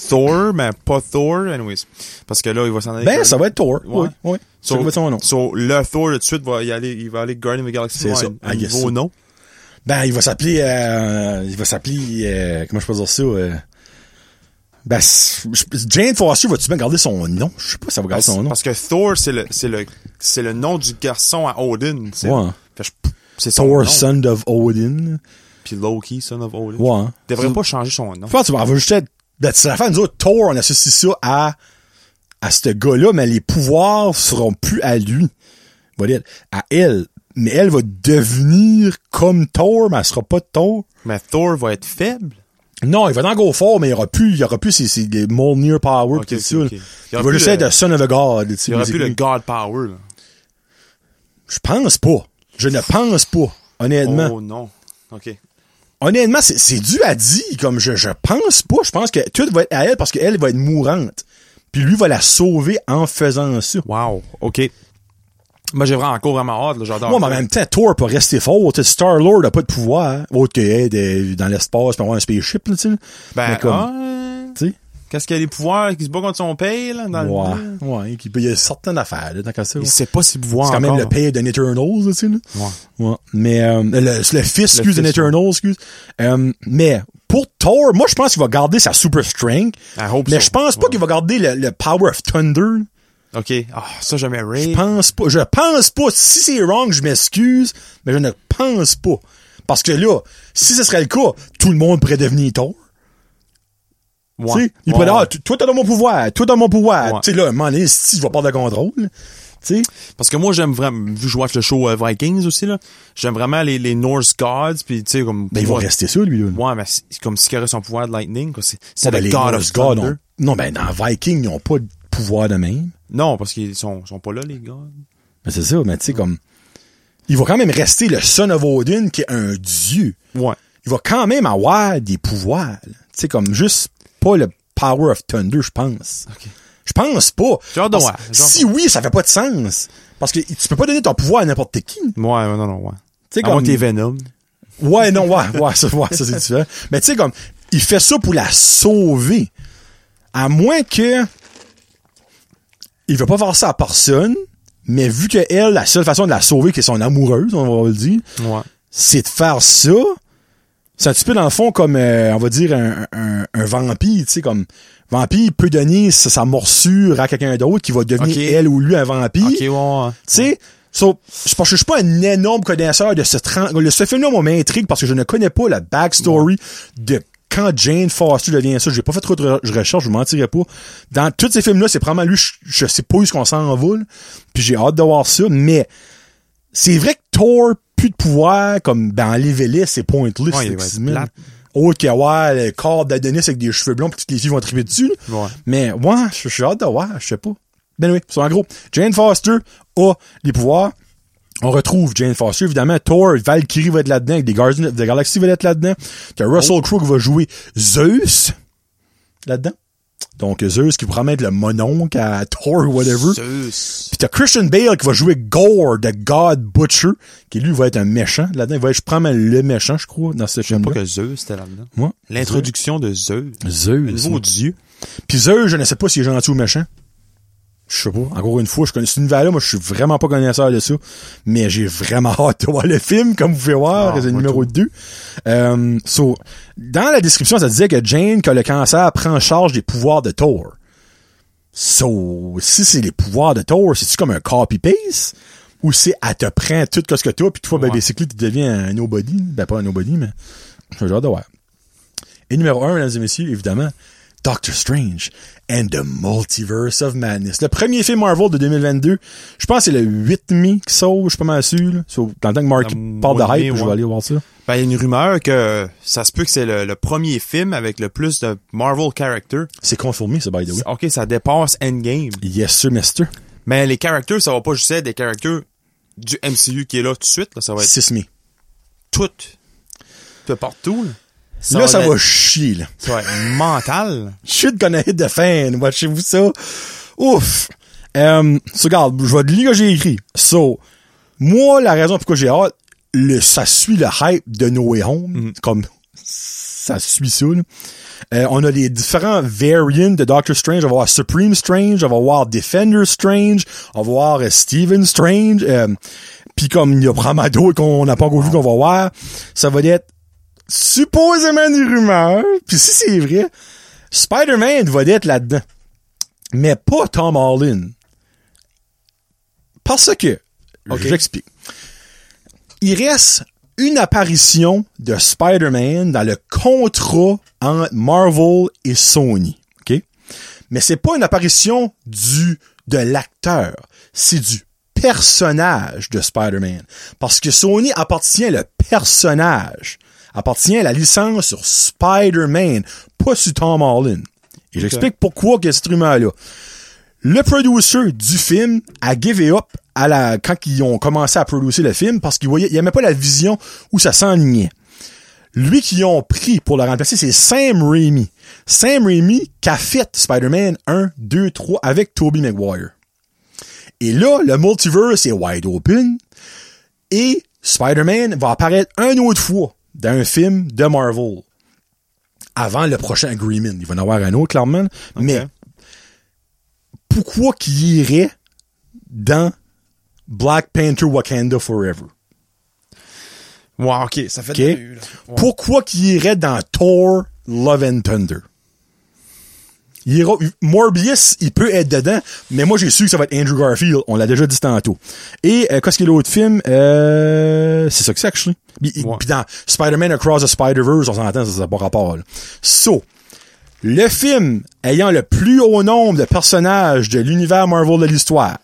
Thor, mais pas Thor, anyways. Parce que là, il va s'en aller. Ben, ça va être Thor. Ouais. Oui, oui. So, ça va être son nom. so, le Thor, tout de suite, va y aller, il va aller Guardian of the Galaxy. C'est ça, Un nouveau nom. Ben, il va s'appeler, euh, il va s'appeler, euh, comment je peux dire ça, euh, ben, Jane Foster, va-tu bien garder son nom? Je sais pas si ça va garder son nom. Parce que Thor, c'est le, c'est le, c'est le nom du garçon à Odin. Ouais. C'est Thor, nom. son of Odin. Puis Loki, son of Odin. Ouais. Il devrait pas changer son nom. Je pense qu'on va juste être, ben, c'est la fin, nous autres, Thor, on associe ça à, à ce gars-là, mais les pouvoirs seront plus à lui. Va dire, à elle. mais elle va devenir comme Thor, mais elle sera pas Thor. Mais Thor va être faible. Non, il va dans go fort, mais il y aura plus, il y aura plus ces, Mjolnir power Ok, pis tout ok, ça. ok. Il, va juste le- être the son of a god. Il y aura plus le. God Power, là. Je pense pas. Je ne pense pas. Honnêtement. Oh non. OK. Honnêtement, c'est, c'est dû à dire, comme je, je pense pas. Je pense que tout va être à elle parce qu'elle va être mourante. Puis lui va la sauver en faisant ça. Wow. OK. Moi, j'ai vraiment encore vraiment hâte, là. J'adore. Moi, mais en même temps, Thor peut rester fort. Star-Lord a pas de pouvoir. hein, autre que être dans l'espace pour avoir un spaceship, là, tu sais. Ben, ah, tu sais. qu'est-ce qu'il y a des pouvoirs qui se bat contre son père, là, dans Ouais, le... ouais, peut- il y a certaines affaires, là, ça. Il sait pas ses pouvoirs C'est quand même le père d'un Eternals, tu sais, là. Ouais. Ouais. Mais, euh, le, le fils, excuse, d'un. Eternals, excuse. Euh, mais, pour Thor, moi, je pense qu'il va garder sa super strength. I hope Mais so. je pense pas Ouais. qu'il va garder le, le power of thunder. OK. Ah, ça, jamais Ray. Je pense pas. Je pense pas. Si c'est wrong, je m'excuse, mais je ne pense pas. Parce que là, si ce serait le cas, tout le monde pourrait devenir Thor. Ouais. Tu sais, il Ouais, pourrait dire, ouais. ah, toi, t'as dans mon pouvoir, toi, t'as mon pouvoir. Ouais. Tu sais, là, à un moment donné, si, il va pas de contrôle. Tu sais, Parce que moi, j'aime vraiment, vu que je watch le show euh, Vikings aussi, là, j'aime vraiment les, les Norse gods, puis tu sais, comme... ben, il va moi- rester ça, lui, là. Ouais, mais c'est comme s'il aurait son pouvoir de lightning, quoi. C'est, c'est ben, le les God of gods Thunder. ont- Non, ben, dans Viking, ils ont pas de pouvoir de même. Non, parce qu'ils sont, sont pas là, les gods. Ben, c'est ça, mais tu sais, comme, il va quand même rester le Son of Odin, qui est un dieu. Ouais. il va quand même avoir des pouvoirs. Tu sais, comme juste pas le Power of Thunder, je pense. OK. Je pense pas. Hâte de Parce- Si oui, ça fait pas de sens. Parce que tu peux pas donner ton pouvoir à n'importe qui. Tu Ouais, non, non, ouais. sais, À moins comme... t'es Venom. Ouais, non, ouais, ouais, ça, ouais, ça c'est différent. Mais tu sais, comme, il fait ça pour la sauver. À moins que, il veut pas faire ça à personne, mais vu que elle, la seule façon de la sauver, qui est son amoureuse, on va le dire, Ouais. c'est de faire ça. C'est un petit peu dans le fond comme, euh, on va dire, un, un, un vampire, tu sais, comme, vampire peut donner sa, sa morsure à quelqu'un d'autre qui va devenir elle ou lui un vampire. Ok, ouais, ouais. Tu sais, so, je pense que je suis pas un énorme connaisseur de ce le ce film-là moi, m'intrigue parce que je ne connais pas la backstory de quand Jane Foster devient ça. J'ai pas fait trop de re- recherche, je vous mentirais pas. Dans tous ces films-là, c'est probablement lui, je, sais pas où est-ce qu'on s'en va. Puis j'ai hâte de voir ça, mais c'est vrai que Thor, plus de pouvoir, comme dans Levelis, c'est pointless. Ouais, plate. Autre que, ouais, le corps d'Adonis avec des cheveux blonds pis toutes les filles vont triper dessus. Ouais. Mais, ouais, je suis hâte de voir, je sais pas. Ben oui, c'est en gros. Jane Foster a les pouvoirs. On retrouve Jane Foster, évidemment. Thor, Valkyrie va être là-dedans, avec des Guardians of the Galaxy va être là-dedans. T'as Russell Crowe qui va jouer Zeus là-dedans. Donc, Zeus qui mettre le mononcle à Thor ou whatever. Zeus. Puis t'as Christian Bale qui va jouer Gore, the God Butcher, qui lui va être un méchant là-dedans. Il va être, je le méchant, je crois, dans ce Je sais pas que Zeus était là-dedans. Moi, L'introduction de Zeus. Zeus. Le nouveau dieu. Puis Zeus, je ne sais pas s'il est gentil ou méchant. Je sais pas. Encore une fois, je connais cet univers-là. Moi, je suis vraiment pas connaisseur de ça. Mais j'ai vraiment hâte de voir le film, comme vous pouvez voir. Ah, c'est le numéro 2. Euh, so, dans la description, ça disait que Jane, qui a le cancer, prend en charge des pouvoirs de Thor. So, si c'est les pouvoirs de Thor, c'est-tu comme un copy-paste? Ou c'est, elle te prend tout ce que t'as, puis toi, ben, Ouais. basically, tu deviens un nobody. Ben, pas un nobody, mais j'ai hâte de voir. Et numéro un, mesdames et messieurs, évidemment, Doctor Strange and the Multiverse of Madness. Le premier film Marvel de 2022. Je pense que c'est le 8 mai qui sort, je suis pas mal sûr. Dans le temps que Mark parle de hype, mai, je vais aller voir ça. Ben, il y a une rumeur que ça se peut que c'est le, le premier film avec le plus de Marvel characters. C'est confirmé, ça, by the way. OK, ça dépasse Endgame. Yes, sir, mister. Mais les characters, ça va pas juste être des characters du MCU qui est là tout de suite. Là, ça va être 6 mai. tout. Peu partout. Là, là, ça va chier, là. Ça va être mental. Gonna hit the fan. Watchez-vous ça. Ouf. Euh, so, regarde, je vais te lire ce que j'ai écrit. So, moi, la raison pourquoi j'ai hâte, le, ça suit le hype de No Way Home. Comme, ça suit ça, là. Euh, on a les différents variants de Doctor Strange. On va voir Supreme Strange, on va voir Defender Strange, on va voir euh, Stephen Strange. Euh, Puis comme il y a d'autres qu'on n'a pas encore vu qu'on va voir, ça va être supposément des rumeurs. Puis si c'est vrai, Spider-Man va être là-dedans. Mais pas Tom Holland. Parce que, Ok. j'explique. Il reste une apparition de Spider-Man dans le contrat entre Marvel et Sony. OK? Mais c'est pas une apparition du, de l'acteur. C'est du personnage de Spider-Man. Parce que Sony appartient le personnage. Appartient à la licence sur Spider-Man, pas sur Tom Holland. Et j'explique pourquoi que cette rumeur-là. Le producer du film a given up à la, quand ils ont commencé à produire le film parce qu'il voyait, il aimait pas la vision où ça s'enlignait. Lui qui ont pris pour le remplacer, c'est Sam Raimi. Sam Raimi qui a fait Spider-Man 1, 2, 3 avec Tobey Maguire. Et là, le multiverse est wide open et Spider-Man va apparaître une autre fois dans un film de Marvel avant le prochain agreement. Il va en avoir un autre, clairement. Mais pourquoi qu'il irait dans Black Panther Wakanda Forever? Ouais, ok, ça fait OK? de l'allure, là. Ouais. Pourquoi qu'il irait dans Thor Love and Thunder? Il Morbius, il peut être dedans, mais moi j'ai su que ça va être Andrew Garfield. On l'a déjà dit tantôt. Et euh, qu'est-ce qu'il y a l'autre film? Euh, c'est ça que c'est, actually. Puis, Ouais. puis dans Spider-Man Across the Spider-Verse, on s'entend, ça n'a pas rapport. Là. So, le film ayant le plus haut nombre de personnages de l'univers Marvel de l'histoire,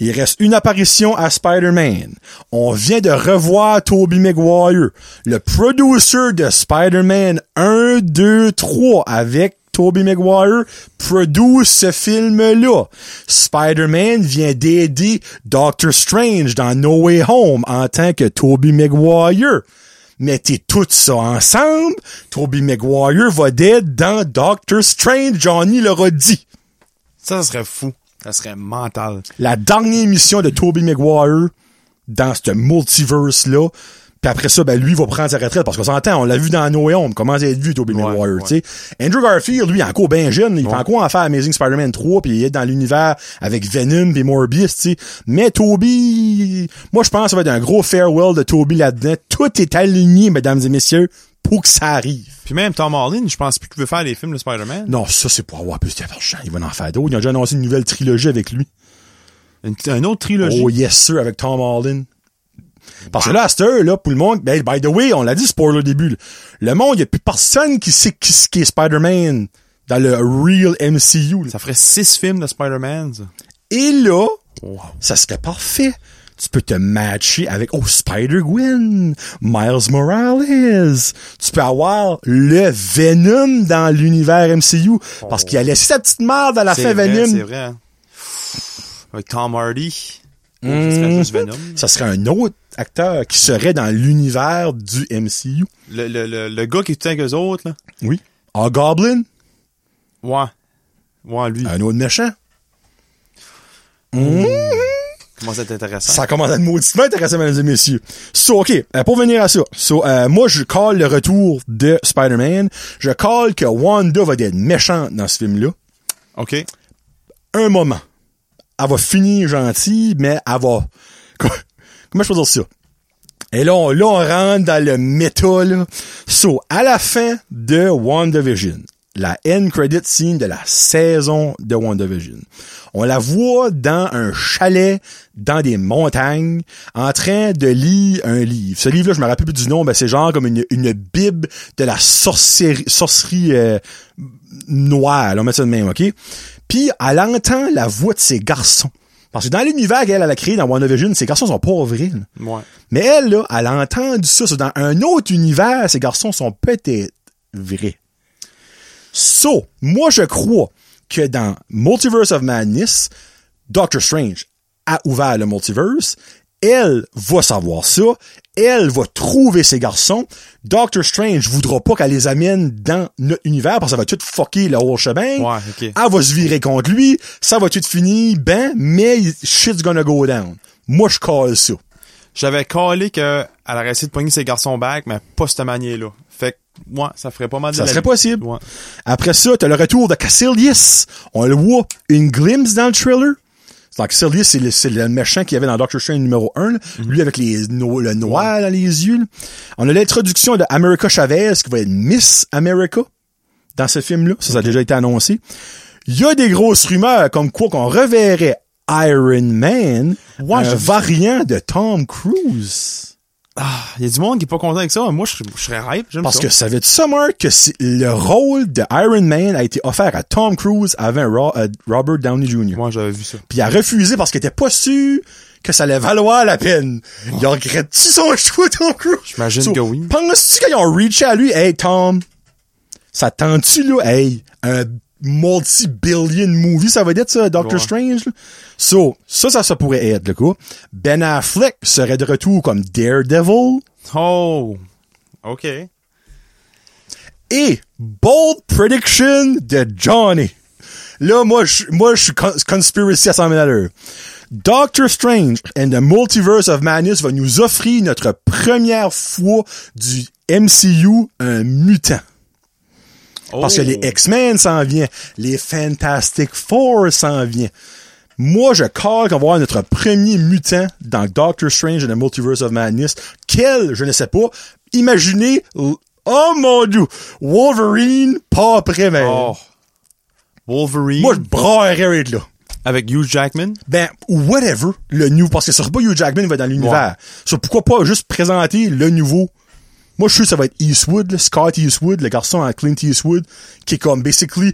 il reste une apparition à Spider-Man. On vient de revoir Tobey Maguire, le producer de Spider-Man 1, 2, 3 avec Tobey Maguire produit ce film-là. Spider-Man vient d'aider Doctor Strange dans No Way Home en tant que Tobey Maguire. Mettez tout ça ensemble, Tobey Maguire va d'être dans Doctor Strange, Johnny l'aura dit. Ça, ça serait fou. Ça serait mental. la dernière émission de Tobey Maguire dans ce multiverse-là. Puis après ça, ben lui va prendre sa retraite parce qu'on s'entend, on l'a vu dans No Way Home, comment ça a vu Tobey Maguire, ouais. tu sais? Andrew Garfield, lui, il est encore bien jeune, il Ouais. fait encore en faire Amazing Spider-Man 3 puis il est dans l'univers avec Venom et Morbius, tu sais. Mais Tobey, moi je pense que ça va être un gros farewell de Tobey là-dedans. Tout est aligné, mesdames et messieurs, pour que ça arrive. Puis même Tom Holland, je pense plus qu'il veut faire les films de Spider-Man. Non, ça c'est pour avoir plus d'argent. Il va en faire d'autres. Il a déjà annoncé une nouvelle trilogie avec lui. Une, une autre trilogie. Oh yes sir, avec Tom Holland. Parce que là, à cette heure, là, pour le monde, ben, by the way, on l'a dit spoiler au début, là. le monde, il y a plus personne qui sait qui, qui est Spider-Man dans le real MCU. là. Ça ferait six films de Spider-Man, ça. Et là, Wow. ça serait parfait. Tu peux te matcher avec, oh, Spider-Gwen, Miles Morales. Tu peux avoir le Venom dans l'univers MCU. Parce qu'il a laissé sa petite merde à la fin vrai, Venom. C'est vrai. hein. Avec Tom Hardy. Ça serait juste Venom. Ça serait un autre acteur qui serait dans l'univers du MCU. Le, le, le, le gars qui est tout avec eux autres, là. Oui. Ah, Goblin, Ouais. Ouais, lui. un autre méchant. Comment ça t'intéressant? Ça commence à être mauditement intéressant, mesdames et messieurs. So, OK, euh, pour venir à ça. So, euh, moi, je call le retour de Spider-Man. Je call que Wanda va être méchante dans ce film-là. OK. Un moment. Elle va finir gentille, mais elle va... Comment je peux dire ça? Et là, on, là, on rentre dans le méta, là. So, à la fin de WandaVision, la end credit scene de la saison de WandaVision, on la voit dans un chalet dans des montagnes en train de lire un livre. Ce livre-là, je me rappelle plus du nom, ben c'est genre comme une, une bible de la sorcellerie, sorcerie euh, noire. Là, on met ça de même, OK? Puis, elle entend la voix de ses garçons. Parce que dans l'univers qu'elle elle a créé dans WandaVision, ces garçons sont pas vrais. Ouais. Mais elle, là, elle a entendu ça. Dans un autre univers, ces garçons sont peut-être vrais. So, moi, je crois que dans Multiverse of Madness, Doctor Strange a ouvert le multiverse. Elle va savoir ça. Elle va trouver ses garçons. Doctor Strange voudra pas qu'elle les amène dans notre univers parce que ça va tout fucker le whole shebang. Ouais, ok. Elle va se virer contre lui. Ça va tout finir, ben, mais shit's gonna go down. Moi, je call ça. J'avais callé qu'elle aurait essayé de pogner ses garçons back, mais pas cette manière-là. Fait que, moi, ça ferait pas mal de Ça la serait vie. possible. Ouais. Après ça, t'as le retour de Cassilius. On le voit une glimpse dans le trailer. Donc, Cassilius, c'est le, c'est le méchant qu'il y avait dans Doctor Strange numéro 1. là. Lui avec les, no- le noir dans les yeux. là. On a l'introduction de America Chavez, qui va être Miss America dans ce film-là. Ça, ça a déjà été annoncé. Il y a des grosses rumeurs comme quoi qu'on reverrait Iron Man, Ouais, un variant de Tom Cruise. Ah, il y a du monde qui est pas content avec ça. Moi, je, je serais hype. J'aime Parce ça. que savais-tu ça, Mark, que le rôle de Iron Man a été offert à Tom Cruise avant euh, Robert Downey Jr. Moi, j'avais vu ça. Puis il a refusé parce qu'il était pas sûr que ça allait valoir la peine. Il regrette-tu son choix, Tom Cruise? J'imagine So, que oui. Penses-tu qu'ils ont reaché à lui? Hey, Tom, ça tente-tu, là? Hey, un multi-billion movie, ça va être ça, Doctor Ouais. Strange, là? So, ça, ça, ça pourrait être, le coup. Ben Affleck serait de retour comme Daredevil. Oh! OK. Et bold prediction de Johnny. Là, moi, je, moi, je suis cons- conspiracy à 100 000 à l'heure. Doctor Strange and the Multiverse of Madness va nous offrir notre première fois du MCU un mutant. Parce que Oh. les X-Men s'en viennent, les Fantastic Four s'en viennent. Moi, je call qu'on va avoir notre premier mutant dans Doctor Strange and the Multiverse of Madness. Quel, je ne sais pas. Imaginez, oh mon dieu, Wolverine, pas après, mais Oh. Wolverine. moi, je braillerais être là. avec Hugh Jackman? Ben, whatever, le nouveau, parce que ce sera pas Hugh Jackman va dans l'univers. So, pourquoi pas juste présenter le nouveau? Moi, je suis sûr que ça va être Eastwood, là, Scott Eastwood, le garçon à Clint Eastwood, qui est comme, basically,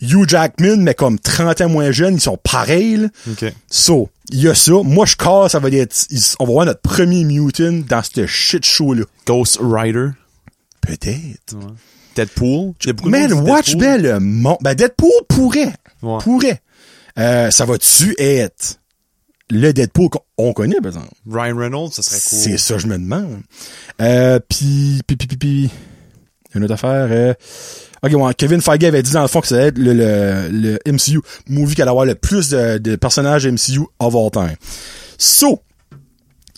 Hugh Jackman, mais comme 30 ans moins jeune, ils sont pareils, là. OK. So, il y a ça. Moi, je casse, ça va être, on va voir notre premier mutant dans ce shit show-là. Ghost Rider. Peut-être. Deadpool. De Man, watch Deadpool. le monde. Ben, Deadpool pourrait. Ouais. Pourrait. Euh, ça va-tu être le Deadpool qu'on connaît, par exemple? Ryan Reynolds, ça serait cool. C'est ça, je me demande. Euh, puis, puis, puis, puis, puis, une autre affaire. Euh, ok, ouais, Kevin Feige avait dit dans le fond que ça allait être le, le, le MCU movie qui allait avoir le plus de, de personnages MCU of all time. So,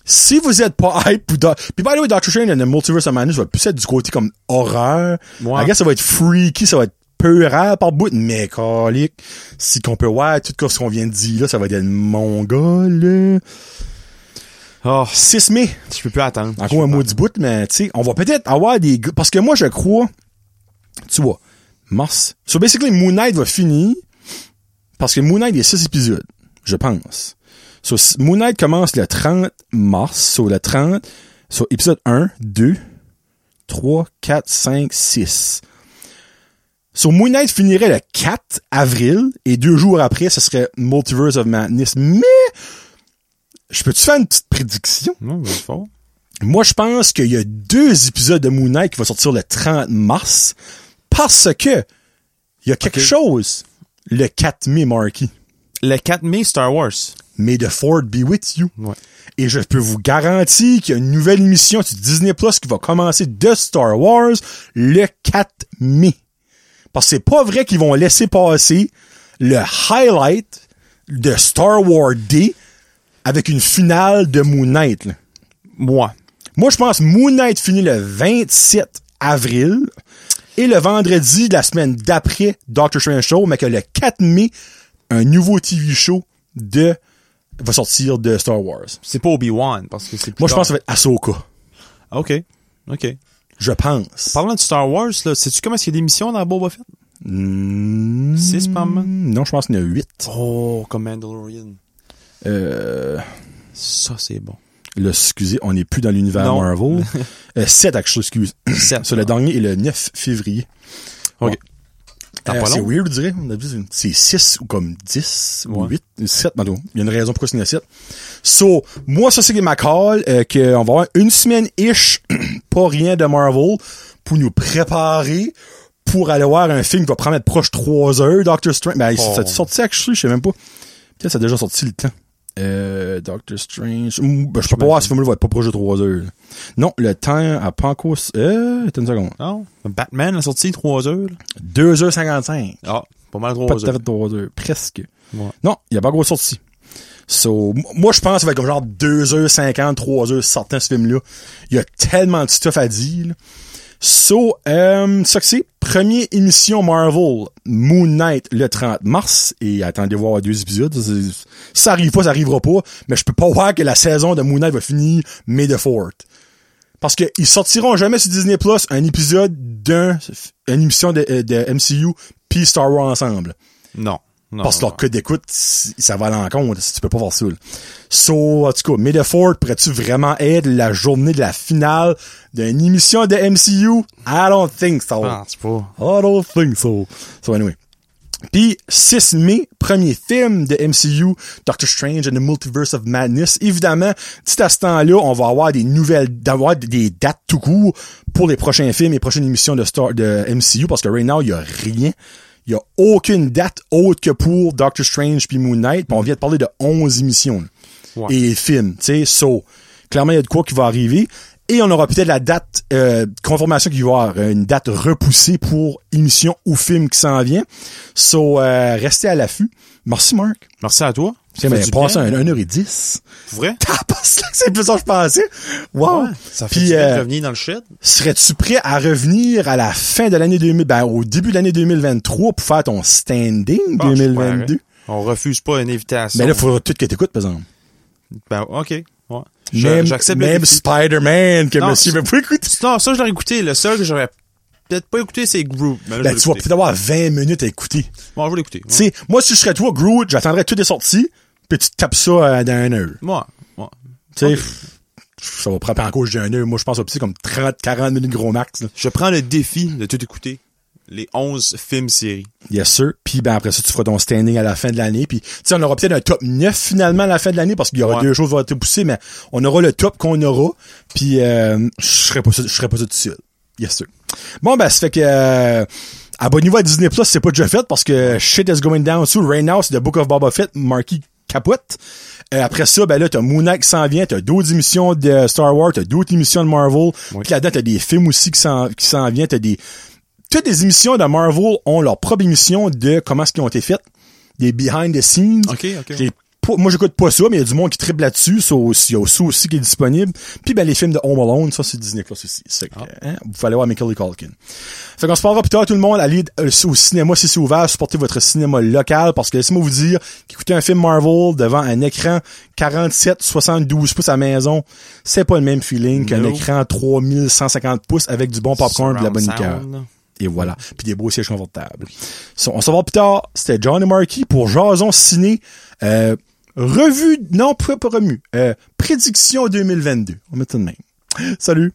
si vous êtes pas hype pour... Do- Puis, by the way, Doctor Strange and the Multiverse of Madness va plus être du côté comme horreur. Ouais. I guess ça va être freaky, ça va être peu rare par bout, mais calique. Si qu'on peut voir tout ce qu'on vient de dire là, ça va être mon gars, là. Oh, 6 mai. je peux plus attendre. Encore un maudit bout, mais tu sais, on va peut-être avoir des gars. Parce que moi, je crois, tu vois, mars. So basically, Moon Knight va finir. Parce que Moon Knight, il y a 6 épisodes, je pense. So, Moon Knight commence le 30 mars. So, le 30. So, épisode 1, 2, 3, 4, 5, 6. So, Moon Knight finirait le 4 avril. Et deux jours après, ce serait Multiverse of Madness. Mais, je peux-tu faire une petite prédiction? Non, mais fort. Moi, je pense qu'il y a deux épisodes de Moon Knight qui vont sortir le 30 mars parce que il y a quelque chose le 4 mai, Marky. Le 4 mai, Star Wars. May the Ford be with you. Ouais. Et je peux vous garantir qu'il y a une nouvelle émission sur Disney Plus qui va commencer de Star Wars le 4 mai. Parce que c'est pas vrai qu'ils vont laisser passer le highlight de Star Wars Day avec une finale de Moon Knight. là. Moi. Moi, je pense Moon Knight finit le 27 avril et le vendredi de la semaine d'après Doctor Strange Show, mais que le 4 mai, un nouveau TV show de va sortir de Star Wars. C'est pas Obi-Wan, parce que c'est plus Moi, je pense que ça va être Ahsoka. OK. OK. Je pense. Parlant de Star Wars, là, sais-tu comment est-ce qu'il y a d'émissions dans Boba Fett? Hmm, Six par? Non, je pense qu'il y en a 8. Oh, comme Mandalorian. Euh, Ça, c'est bon. là, excusez, on n'est plus dans l'univers. Marvel. euh, 7, actually, excuse. Sept. Sur le dernier est le 9 février. OK. Bon. Euh, c'est weird, je dirais. C'est 6 ou comme 10 ou Ouais. 8. 7, pardon. Il y a une raison pourquoi c'est une 7. So, moi, ça, c'est ma call, euh, qu'on va avoir une semaine-ish, pas rien de Marvel, pour nous préparer pour aller voir un film qui va prendre proche 3 heures, Doctor Strange. Ben, Oh. ça a sorti, actually, je sais même pas. Peut-être ça a déjà sorti le temps. Euh, Doctor Strange. Ouh, Ben, je peux pas voir si ce film-là va être pas proche de 3 heures. Non, le temps a pas encore... Euh, attends une seconde. Non. Batman a sorti 3 heures. là. 2h55. Ah, pas mal 3 Pas heures. à fait 3 heures. Presque. Ouais. Non, il n'y a pas gros sorti. So, moi, je pense que ça va être comme genre 2h50, 3h sortant ce film-là. Il y a tellement de stuff à dire. là. So, euh, ça première émission Marvel, Moon Knight, le 30 mars. Et attendez voir deux épisodes. Ça arrive pas, ça arrivera pas. Mais je peux pas voir que la saison de Moon Knight va finir May the 4th. Parce que ils sortiront jamais sur Disney Plus un épisode d'un, une émission de, euh, de MCU puis Star Wars ensemble. Non. Non. Parce que leur code d'écoute, ça va à l'encontre. si Tu peux pas faire ça. là. So, en tout cas, Fourth pourrais-tu vraiment être la journée de la finale d'une émission de MCU? I don't think so. non. C'est pas. I don't think so. So, anyway. Puis 6 mai, premier film de MCU, Doctor Strange and the Multiverse of Madness. Évidemment, petit à ce temps-là, on va avoir des nouvelles, d'avoir des dates tout court pour les prochains films et prochaines émissions de Star, de MCU parce que right now, il y a rien. Il y a aucune date autre que pour Doctor Strange puis Moon Knight. Puis on vient de parler de 11 émissions. Ouais. Et films, tu sais. So, clairement, il y a de quoi qui va arriver. Et on aura peut-être la date, euh, confirmation qu'il va y avoir euh, une date repoussée pour émission ou film qui s'en vient. So, euh, restez à l'affût. Merci, Marc. Merci à toi. C'est mais passé un 1h10. Pour vrai? c'est plus ça que je pensais. Wow. Ouais, ça fait Puis, euh, revenir dans le shed. Serais-tu prêt à revenir à la fin de l'année 2000, ben, au début de l'année 2023 pour faire ton standing Ah, je suis 2022? On refuse pas une invitation. Mais là, il faudra tout que t'écoutes, par exemple. Ben, ok. Ouais. Même, J'accepte même défi. Spider-Man que Non, monsieur veut pas écouter. Non, ça, je l'aurais écouté. Le seul que j'aurais peut-être pas écouté, c'est Groot. Ben, tu vas peut-être avoir 20 minutes à écouter. Bon, je vais l'écouter. Tu sais, moi, si je serais toi, Groot, j'attendrais toutes les sorties, puis tu tapes ça euh, dans un heure. Moi, moi. Tu sais, ça va prendre encore j'ai un heure. Moi, je pense au petit comme 30, 40 minutes gros max. là. Je prends le défi de tout écouter. Les 11 films séries. Yes, sir. Puis ben après ça, tu feras ton standing à la fin de l'année. Puis tu sais, on aura peut-être un top 9 finalement à la fin de l'année parce qu'il y aura Ouais. deux choses qui vont être poussées, mais on aura le top qu'on aura. Puis euh, je serai pas serai pas ça tout seul. Yes, sir. Bon, ben, ça fait que euh, abonnez-vous à Disney Plus, c'est pas déjà fait parce que shit is going down soon. Right now, c'est The Book of Boba Fett, Marky capote. Euh, après ça, ben là, t'as Moon Knight qui s'en vient, t'as d'autres émissions de Star Wars, t'as d'autres émissions de Marvel. Oui. Puis là-dedans, t'as des films aussi qui s'en, qui s'en viennent, t'as des... Toutes les émissions de Marvel ont leur propre émission de comment est-ce qu'ils ont été faites. Des behind the scenes. Ok, ok. J'ai pas- moi, j'écoute pas ça, mais il y a du monde qui triple là-dessus. Ça aussi, il y a ça aussi qui est disponible. Puis, ben, les films de Home Alone, ça, c'est Disney Plus aussi. C'est que, hein, vous pouvez aller voir Michael Culkin. Fait qu'on se parlera plus tard, tout le monde. Allez euh, au cinéma si c'est ouvert. Supportez votre cinéma local. Parce que laissez-moi vous dire qu'écouter un film Marvel devant un écran 47, 72 pouces à maison, c'est pas le même feeling qu'un écran 3150 pouces avec du bon popcorn et de la bonne liqueur. Et voilà. Puis des beaux sièges confortables. So, on se revoit plus tard. C'était John et Marky pour Jason Ciné. Euh, revue, non, pas, remue. Euh, prédiction 2022. On met ça de même. Salut.